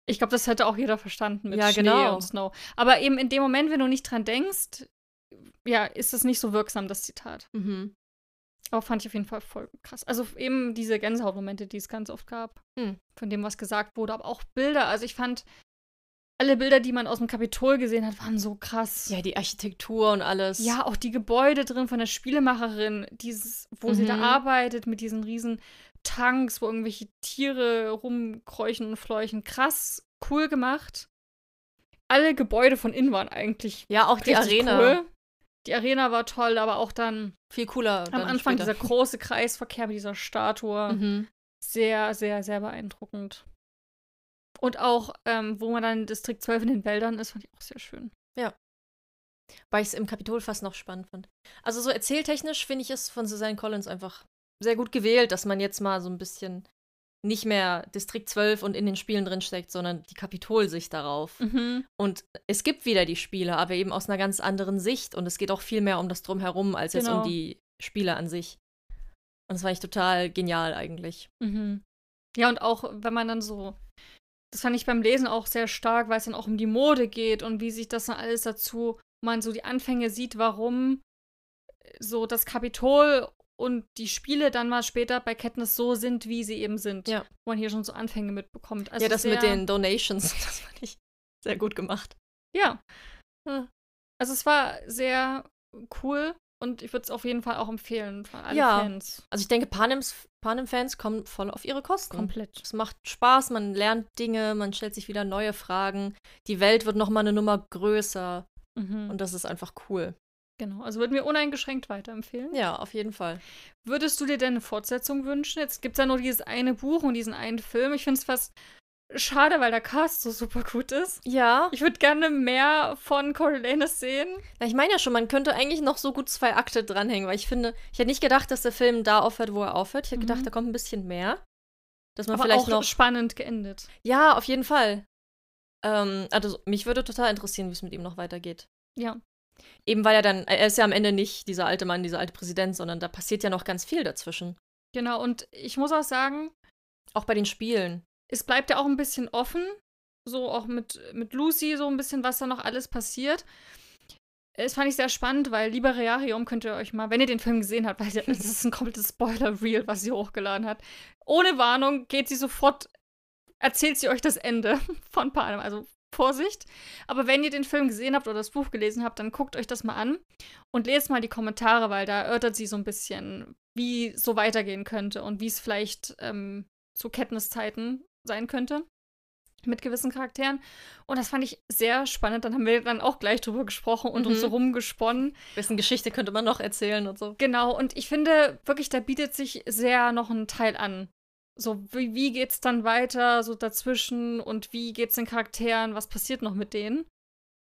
Ich glaube, das hätte auch jeder verstanden mit Ja, Schnee genau. und Snow. Aber eben in dem Moment, wenn du nicht dran denkst, ja, ist es nicht so wirksam, das Zitat. Mhm. Aber fand ich auf jeden Fall voll krass. Also eben diese Gänsehautmomente, die es ganz oft gab, Hm. von dem, was gesagt wurde, aber auch Bilder. Also ich fand, alle Bilder, die man aus dem Kapitol gesehen hat, waren so krass. Ja, die Architektur und alles. Ja, auch die Gebäude drin von der Spielemacherin, dieses, wo sie da Mhm. arbeitet, mit diesen riesen Tanks, wo irgendwelche Tiere rumkräuchen und fleuchen. Krass, cool gemacht. Alle Gebäude von innen waren eigentlich Ja, auch die Arena. cool. Die Arena war toll, aber auch dann Viel cooler. am Anfang später. dieser große Kreisverkehr mit dieser Statue. Mhm. Sehr, sehr, sehr beeindruckend. Und auch, ähm, wo man dann in Distrikt 12 in den Wäldern ist, fand ich auch sehr schön. Weil ich es im Kapitol fast noch spannend fand. Also so erzähltechnisch finde ich es von Suzanne Collins einfach sehr gut gewählt, dass man jetzt mal so ein bisschen nicht mehr Distrikt 12 und in den Spielen drinsteckt, sondern die Kapitolsicht darauf. Mhm. Und es gibt wieder die Spiele, aber eben aus einer ganz anderen Sicht. Und es geht auch viel mehr um das Drumherum, als jetzt Genau. um die Spiele an sich. Und das fand ich total genial eigentlich. Mhm. Ja, und auch, wenn man dann so, das fand ich beim Lesen auch sehr stark, weil es dann auch um die Mode geht und wie sich das dann alles dazu, man so die Anfänge sieht, warum so das Kapitol und die Spiele dann mal später bei Katniss so sind, wie sie eben sind. Ja. Wo man hier schon so Anfänge mitbekommt. Also ja, das sehr, mit den Donations, das fand ich sehr gut gemacht. Ja. Hm. Also es war sehr cool und ich würde es auf jeden Fall auch empfehlen für alle Ja. Fans. Also ich denke, Panems, Panem-Fans kommen voll auf ihre Kosten. Komplett. Es macht Spaß, man lernt Dinge, man stellt sich wieder neue Fragen. Die Welt wird noch mal eine Nummer größer Mhm. und das ist einfach cool. Genau. Also würden wir uneingeschränkt weiterempfehlen. Ja, auf jeden Fall. Würdest du dir denn eine Fortsetzung wünschen? Jetzt gibt es ja nur dieses eine Buch und diesen einen Film. Ich finde es fast schade, weil der Cast so super gut ist. Ja, Ich würde gerne mehr von Coriolanus sehen. na, ich meine ja schon, man könnte eigentlich noch so gut zwei Akte dranhängen, weil ich finde, ich hätte nicht gedacht, dass der Film da aufhört, wo er aufhört. Ich hätte Mhm. gedacht, da kommt ein bisschen mehr. Dass man aber vielleicht auch noch. spannend geendet. Ja, auf jeden Fall. Ähm, also mich würde total interessieren, wie es mit ihm noch weitergeht. Ja. Eben weil er dann, er ist ja am Ende nicht dieser alte Mann, dieser alte Präsident, sondern da passiert ja noch ganz viel dazwischen. Genau. Und ich muss auch sagen, Auch bei den Spielen. es bleibt ja auch ein bisschen offen. So auch mit, mit Lucy, so ein bisschen, was da noch alles passiert. Es fand ich sehr spannend, weil Liberarium könnt ihr euch mal, wenn ihr den Film gesehen habt, weil das ist ein komplettes Spoiler-Reel, was sie hochgeladen hat. Ohne Warnung geht sie sofort, erzählt sie euch das Ende von Panem. Also Vorsicht. Aber wenn ihr den Film gesehen habt oder das Buch gelesen habt, dann guckt euch das mal an und lest mal die Kommentare, weil da erörtert sie so ein bisschen, wie so weitergehen könnte und wie es vielleicht ähm, zu Katniss-Zeiten sein könnte mit gewissen Charakteren. Und das fand ich sehr spannend. Dann haben wir dann auch gleich drüber gesprochen und uns Mhm. so rumgesponnen. Wessen Geschichte könnte man noch erzählen und so. Genau, und ich finde wirklich, da bietet sich sehr noch ein Teil an. So, wie, wie geht's dann weiter, so dazwischen und wie geht's den Charakteren, was passiert noch mit denen?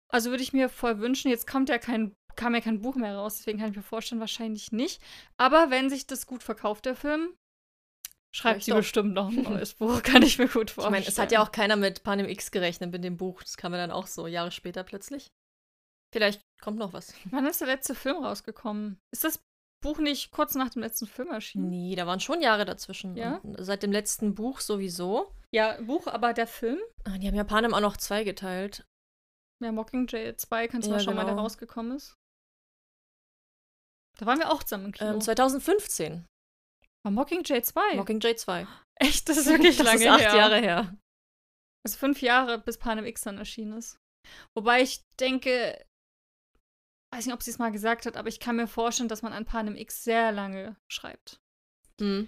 Also würde ich mir voll wünschen, jetzt kommt ja kein, kam ja kein Buch mehr raus, deswegen kann ich mir vorstellen, wahrscheinlich nicht. Aber wenn sich das gut verkauft, der Film, schreibt Vielleicht sie doch. bestimmt noch ein neues Buch, kann ich mir gut Ich vorstellen. meine, es hat ja auch keiner mit Panem X gerechnet mit dem Buch. Das kam ja dann auch so Jahre später plötzlich. Vielleicht kommt noch was. Wann ist der letzte Film rausgekommen? Ist das Buch nicht kurz nach dem letzten Film erschienen? Nee, da waren schon Jahre dazwischen. Ja? Und seit dem letzten Buch sowieso. Ja, Buch, aber der Film? Ah, Die haben ja Panem auch noch zwei geteilt. Ja, Mockingjay 2, kannst du Ja, mal schauen, wann der genau. rausgekommen ist? Da waren wir auch zusammen im Kino. Ähm, 2015. War Mockingjay 2? Mockingjay 2. Echt, das ist wirklich das lange ist acht her. Jahre her. Also fünf Jahre, bis Panem X dann erschienen ist. Wobei ich denke, weiß nicht, ob sie es mal gesagt hat, aber ich kann mir vorstellen, dass man an Panem X sehr lange schreibt. Hm.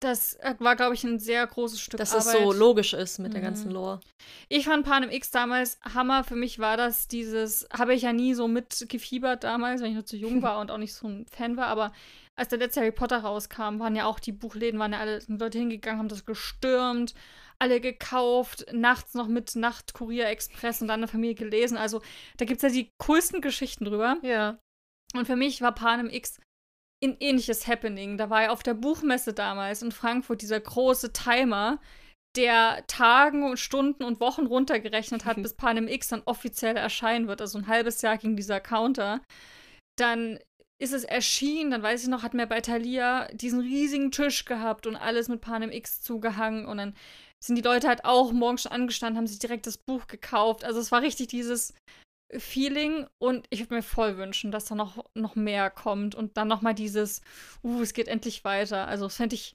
Das äh, war, glaube ich, ein sehr großes Stück Dass Arbeit. es so logisch ist mit der Mhm. ganzen Lore. Ich fand Panem X damals Hammer. Für mich war das dieses, habe ich ja nie so mitgefiebert damals, wenn ich noch zu jung war und auch nicht so ein Fan war. Aber als der letzte Harry Potter rauskam, waren ja auch die Buchläden, waren ja alle Leute hingegangen, haben das gestürmt, alle gekauft, nachts noch mit Nachtkurier Express und dann der Familie gelesen. Also da gibt es ja die coolsten Geschichten drüber. Ja. Und für mich war Panem X ein ähnliches Happening. Da war ja auf der Buchmesse damals in Frankfurt dieser große Timer, der Tagen und Stunden und Wochen runtergerechnet hat, bis Panem X dann offiziell erscheinen wird. Also ein halbes Jahr ging dieser Counter. Dann ist es erschienen, dann weiß ich noch, hat mir bei Thalia diesen riesigen Tisch gehabt und alles mit Panem X zugehangen und dann sind die Leute halt auch morgens schon angestanden, haben sich direkt das Buch gekauft. Also es war richtig dieses Feeling und ich würde mir voll wünschen, dass da noch, noch mehr kommt und dann noch mal dieses, uh, es geht endlich weiter. Also das fände ich,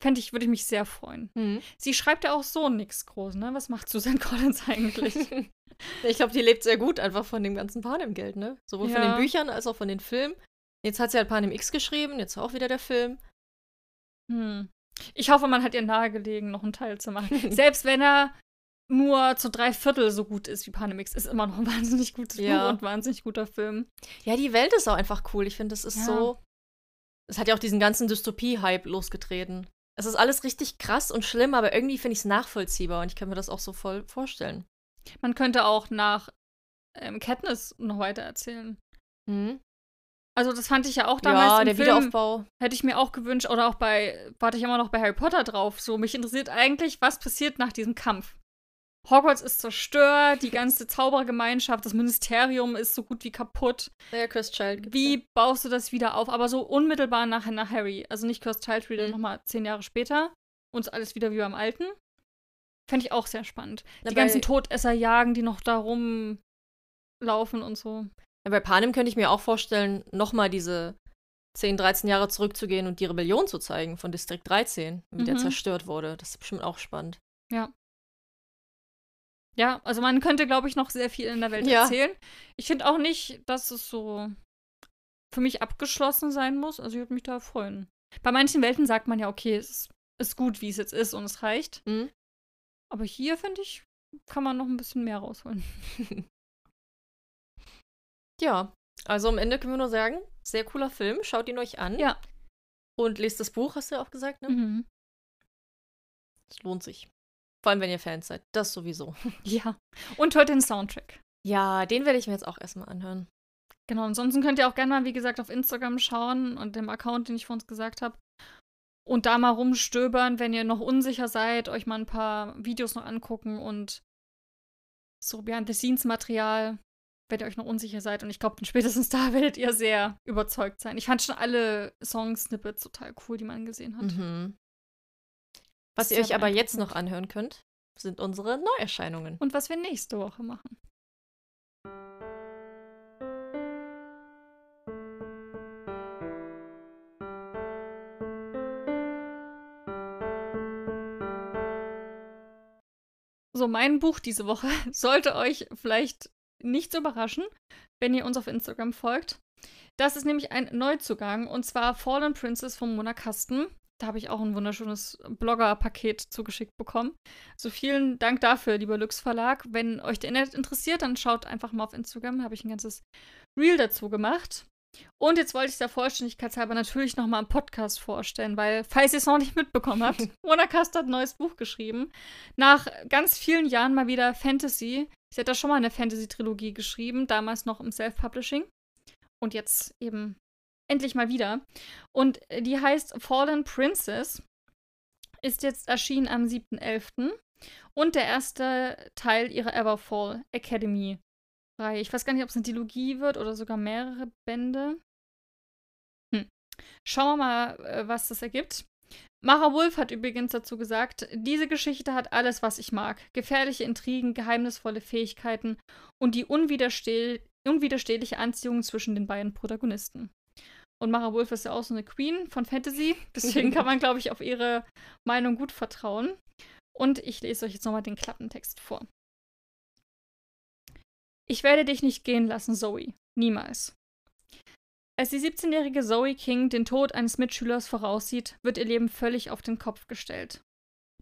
fände ich, würde ich mich sehr freuen. Hm. Sie schreibt ja auch so nichts groß, ne? Was macht Susan Collins eigentlich? Ich glaube, die lebt sehr gut einfach von dem ganzen Panem-Geld, ne? Sowohl von Ja. den Büchern als auch von den Filmen. Jetzt hat sie halt Panem X geschrieben, jetzt auch wieder der Film. hm. Ich hoffe, man hat ihr nahegelegen, noch einen Teil zu machen. Selbst wenn er nur zu drei Viertel so gut ist wie Panemix, ist immer noch ein wahnsinnig gutes Ja. Buch und wahnsinnig guter Film. Ja, die Welt ist auch einfach cool. Ich finde, es ist Ja. so. Es hat ja auch diesen ganzen Dystopie-Hype losgetreten. Es ist alles richtig krass und schlimm, aber irgendwie finde ich es nachvollziehbar und ich kann mir das auch so voll vorstellen. Man könnte auch nach ähm, Katniss noch weiter erzählen. Mhm. Also das fand ich ja auch damals Ja, im der Film, Wiederaufbau. hätte ich mir auch gewünscht oder auch bei warte ich immer noch bei Harry Potter drauf. So mich interessiert eigentlich, was passiert nach diesem Kampf. Hogwarts ist zerstört, die ganze Zaubergemeinschaft, das Ministerium ist so gut wie kaputt. Ja, Chris Child. Wie baust du das wieder auf? Aber so unmittelbar nach, nach Harry. Also nicht Cursed Child Reader Mhm. nochmal zehn Jahre später. Und alles wieder wie beim Alten. Fände ich auch sehr spannend. Ja, die ganzen Todesser jagen, die noch da rumlaufen und so. Ja, bei Panem könnte ich mir auch vorstellen, nochmal diese 10, 13 Jahre zurückzugehen und die Rebellion zu zeigen von Distrikt 13, wie der Mhm. zerstört wurde. Das ist bestimmt auch spannend. Ja, also man könnte, glaube ich, noch sehr viel in der Welt Ja. erzählen. Ich finde auch nicht, dass es so für mich abgeschlossen sein muss. Also ich würde mich da freuen. Bei manchen Welten sagt man ja, okay, es ist, ist gut, wie es jetzt ist und es reicht. Mhm. Aber hier, finde ich, kann man noch ein bisschen mehr rausholen. Ja, also am Ende können wir nur sagen, sehr cooler Film, schaut ihn euch an. Ja. Und lest das Buch, hast du ja auch gesagt, ne? Mhm. Es lohnt sich. Vor allem, wenn ihr Fans seid. Das sowieso. Ja. Und hört den Soundtrack. Ja, den werde ich mir jetzt auch erstmal anhören. Genau, ansonsten könnt ihr auch gerne mal, wie gesagt, auf Instagram schauen und dem Account, den ich vor uns gesagt habe. Und da mal rumstöbern, wenn ihr noch unsicher seid, euch mal ein paar Videos noch angucken und so Behind-the-Scenes-Material, wenn ihr euch noch unsicher seid. Und ich glaube, spätestens da werdet ihr sehr überzeugt sein. Ich fand schon alle Song-Snippets total cool, die man gesehen hat. Mhm. Was ihr euch aber jetzt noch anhören könnt, sind unsere Neuerscheinungen. Und was wir nächste Woche machen. So, mein Buch diese Woche sollte euch vielleicht nicht so überraschen, wenn ihr uns auf Instagram folgt. Das ist nämlich ein Neuzugang und zwar Fallen Princess von Mona Kasten. Da habe ich auch ein wunderschönes Blogger-Paket zugeschickt bekommen. So vielen Dank dafür, lieber Lux Verlag. Wenn euch der Inhalt interessiert, dann schaut einfach mal auf Instagram. Da habe ich ein ganzes Reel dazu gemacht. Und jetzt wollte ich es der Vollständigkeitshalber natürlich nochmal im Podcast vorstellen, weil, falls ihr es noch nicht mitbekommen habt, Mona Kast hat ein neues Buch geschrieben. Nach ganz vielen Jahren mal wieder Fantasy. Sie hat da schon mal eine Fantasy-Trilogie geschrieben, damals noch im Self-Publishing. Und jetzt eben endlich mal wieder. Und äh, die heißt Fallen Princess. Ist jetzt erschienen am 7.11. Und der erste Teil ihrer Everfall Academy Reihe. Ich weiß gar nicht, ob es eine Dilogie wird oder sogar mehrere Bände. Hm. Schauen wir mal, äh, was das ergibt. Mara Wolf hat übrigens dazu gesagt, diese Geschichte hat alles, was ich mag. Gefährliche Intrigen, geheimnisvolle Fähigkeiten und die unwidersteh unwiderstehliche Anziehung zwischen den beiden Protagonisten. Und Mara Wolf ist ja auch so eine Queen von Fantasy, deswegen kann man, glaube ich, auf ihre Meinung gut vertrauen. Und ich lese euch jetzt nochmal den Klappentext vor. Ich werde dich nicht gehen lassen, Zoe. Niemals. Als die 17-jährige Zoe King den Tod eines Mitschülers voraussieht, wird ihr Leben völlig auf den Kopf gestellt.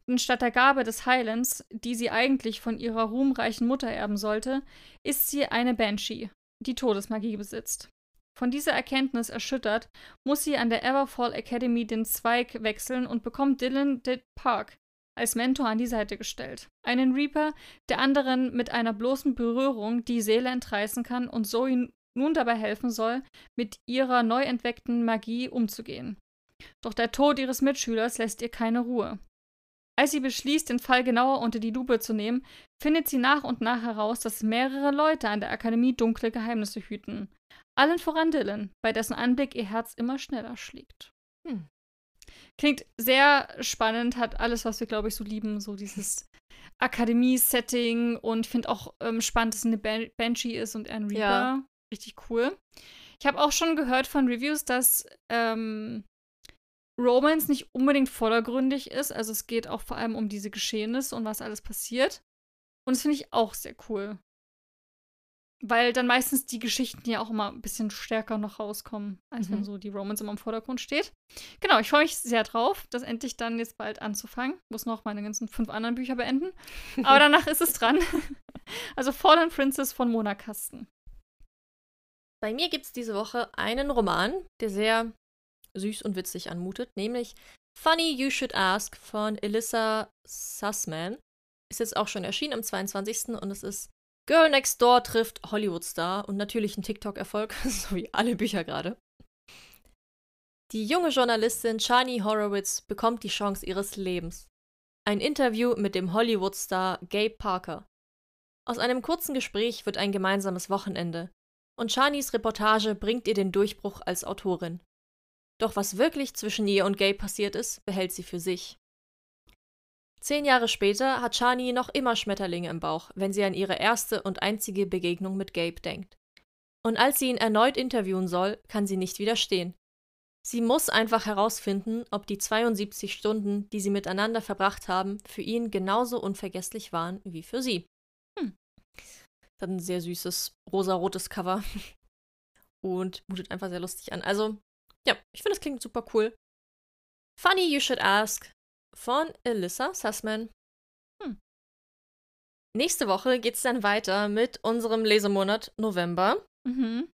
Denn statt der Gabe des Heilens, die sie eigentlich von ihrer ruhmreichen Mutter erben sollte, ist sie eine Banshee, die Todesmagie besitzt. Von dieser Erkenntnis erschüttert, muss sie an der Everfall Academy den Zweig wechseln und bekommt Dylan Ditt Park als Mentor an die Seite gestellt. Einen Reaper, der anderen mit einer bloßen Berührung die Seele entreißen kann und Zoe nun dabei helfen soll, mit ihrer neu entweckten Magie umzugehen. Doch der Tod ihres Mitschülers lässt ihr keine Ruhe. Als sie beschließt, den Fall genauer unter die Lupe zu nehmen, findet sie nach und nach heraus, dass mehrere Leute an der Akademie dunkle Geheimnisse hüten. Allen voran Dylan, bei dessen Anblick ihr Herz immer schneller schlägt. Hm. Klingt sehr spannend, hat alles, was wir, glaube ich, so lieben, so dieses Akademie-Setting und finde auch ähm, spannend, dass es eine Ban Banshee ist und ein Reaper. Ja. Richtig cool. Ich habe auch schon gehört von Reviews, dass ähm, Romance nicht unbedingt vordergründig ist. Also es geht auch vor allem um diese Geschehnisse und was alles passiert. Und das finde ich auch sehr cool. weil dann meistens die Geschichten ja auch immer ein bisschen stärker noch rauskommen, als Mhm. wenn so die Romance immer im Vordergrund steht. Genau, ich freue mich sehr drauf, das endlich dann jetzt bald anzufangen. Muss noch meine ganzen fünf anderen Bücher beenden. Aber danach ist es dran. Also Fallen Princess von Mona Kasten. Bei mir gibt es diese Woche einen Roman, der sehr süß und witzig anmutet, nämlich Funny You Should Ask von Elissa Sussman. Ist jetzt auch schon erschienen am 22. und es ist Girl Next Door trifft Hollywood-Star und natürlich ein TikTok-Erfolg, so wie alle Bücher gerade. Die junge Journalistin Shani Horowitz bekommt die Chance ihres Lebens. Ein Interview mit dem Hollywood-Star Gabe Parker. Aus einem kurzen Gespräch wird ein gemeinsames Wochenende und Shanis Reportage bringt ihr den Durchbruch als Autorin. Doch was wirklich zwischen ihr und Gabe passiert ist, behält sie für sich. Zehn Jahre später hat Shani noch immer Schmetterlinge im Bauch, wenn sie an ihre erste und einzige Begegnung mit Gabe denkt. Und als sie ihn erneut interviewen soll, kann sie nicht widerstehen. Sie muss einfach herausfinden, ob die 72 Stunden, die sie miteinander verbracht haben, für ihn genauso unvergesslich waren wie für sie. Hm. Das hat ein sehr süßes rosarotes Cover und mutet einfach sehr lustig an. Also, ja, ich finde, das klingt super cool. Funny You Should Ask von Alyssa Sussman. Hm. Nächste Woche geht es dann weiter mit unserem Lesemonat November. Mhm.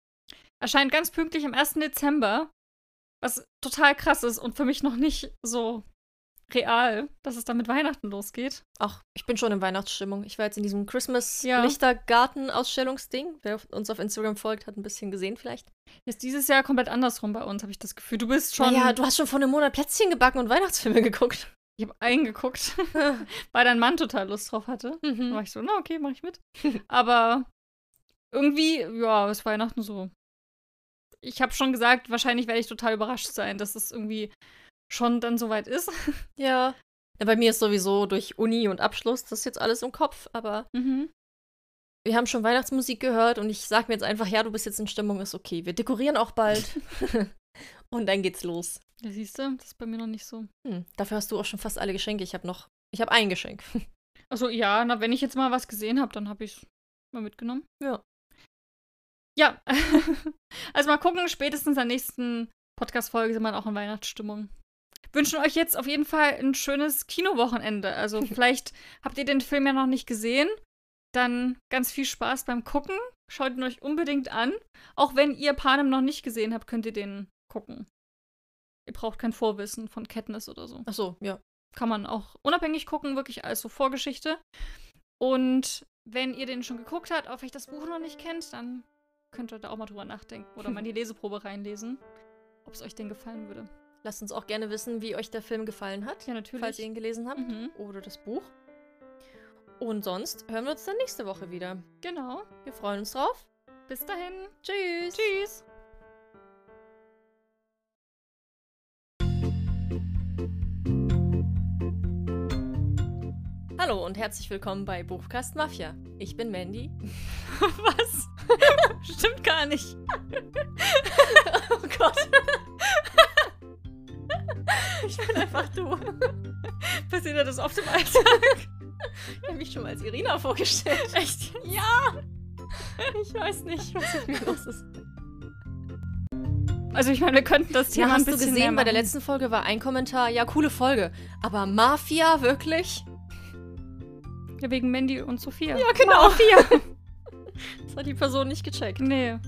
Erscheint ganz pünktlich am 1. Dezember. Was total krass ist und für mich noch nicht so real, dass es dann mit Weihnachten losgeht. Ach, ich bin schon in Weihnachtsstimmung. Ich war jetzt in diesem. Christmas-Lichtergarten-Ausstellungsding. Wer uns auf Instagram folgt, hat ein bisschen gesehen vielleicht. Ist dieses Jahr komplett andersrum bei uns, habe ich das Gefühl. Du bist schon. Ja, du hast schon vor einem Monat Plätzchen gebacken und Weihnachtsfilme geguckt. ich habe eingeguckt, weil dein Mann total Lust drauf hatte. Dann mhm. war ich so, na okay, mach ich mit. Aber irgendwie, ja, ist Weihnachten so. Ich habe schon gesagt, wahrscheinlich werde ich total überrascht sein, dass es irgendwie schon dann soweit ist. Ja. ja. Bei mir ist sowieso durch Uni und Abschluss das jetzt alles im Kopf, aber Mhm. wir haben schon Weihnachtsmusik gehört und ich sag mir jetzt einfach, ja, du bist jetzt in Stimmung, ist okay. Wir dekorieren auch bald. und dann geht's los. Ja, siehst du, das ist bei mir noch nicht so. Hm, dafür hast du auch schon fast alle Geschenke. Ich habe noch, ich habe ein Geschenk. Also ja, na, wenn ich jetzt mal was gesehen habe, dann habe ich es mal mitgenommen. Ja. Ja, also mal gucken, spätestens in der nächsten Podcast-Folge sind wir auch in Weihnachtsstimmung. Wünschen euch jetzt auf jeden Fall ein schönes Kinowochenende. Also vielleicht habt ihr den Film ja noch nicht gesehen. Dann ganz viel Spaß beim Gucken. Schaut ihn euch unbedingt an. Auch wenn ihr Panem noch nicht gesehen habt, könnt ihr den gucken. Ihr braucht kein Vorwissen von Katniss oder so Ach so, ja. kann man auch unabhängig gucken, wirklich als so Vorgeschichte. Und wenn ihr den schon geguckt habt, auch wenn ich das Buch noch nicht kennt, dann könnt ihr da auch mal drüber nachdenken oder mal in die Leseprobe reinlesen, ob es euch denn gefallen würde. Lasst uns auch gerne wissen, wie euch der Film gefallen hat, Ja, natürlich. falls ihr ihn gelesen habt Mhm. oder das Buch. Und sonst hören wir uns dann nächste Woche wieder. Genau. Wir freuen uns drauf. Bis dahin. Tschüss. Tschüss. Hallo und herzlich willkommen bei Buchkast Mafia. Ich bin Mandy. Was? Stimmt gar nicht. Oh Gott. Ich bin einfach du. Passiert dir das oft im Alltag? Ich habe mich schon mal als Irina vorgestellt. Echt? Ja. Ich weiß nicht, was mit mir los ist. Also ich meine, wir könnten das Thema Ja, ein hast du bisschen gesehen, bei der letzten Folge war ein Kommentar, ja, coole Folge. Aber Mafia, wirklich? Ja, wegen Mandy und Sophia. Ja, genau. Mafia. Das hat die Person nicht gecheckt. Nee.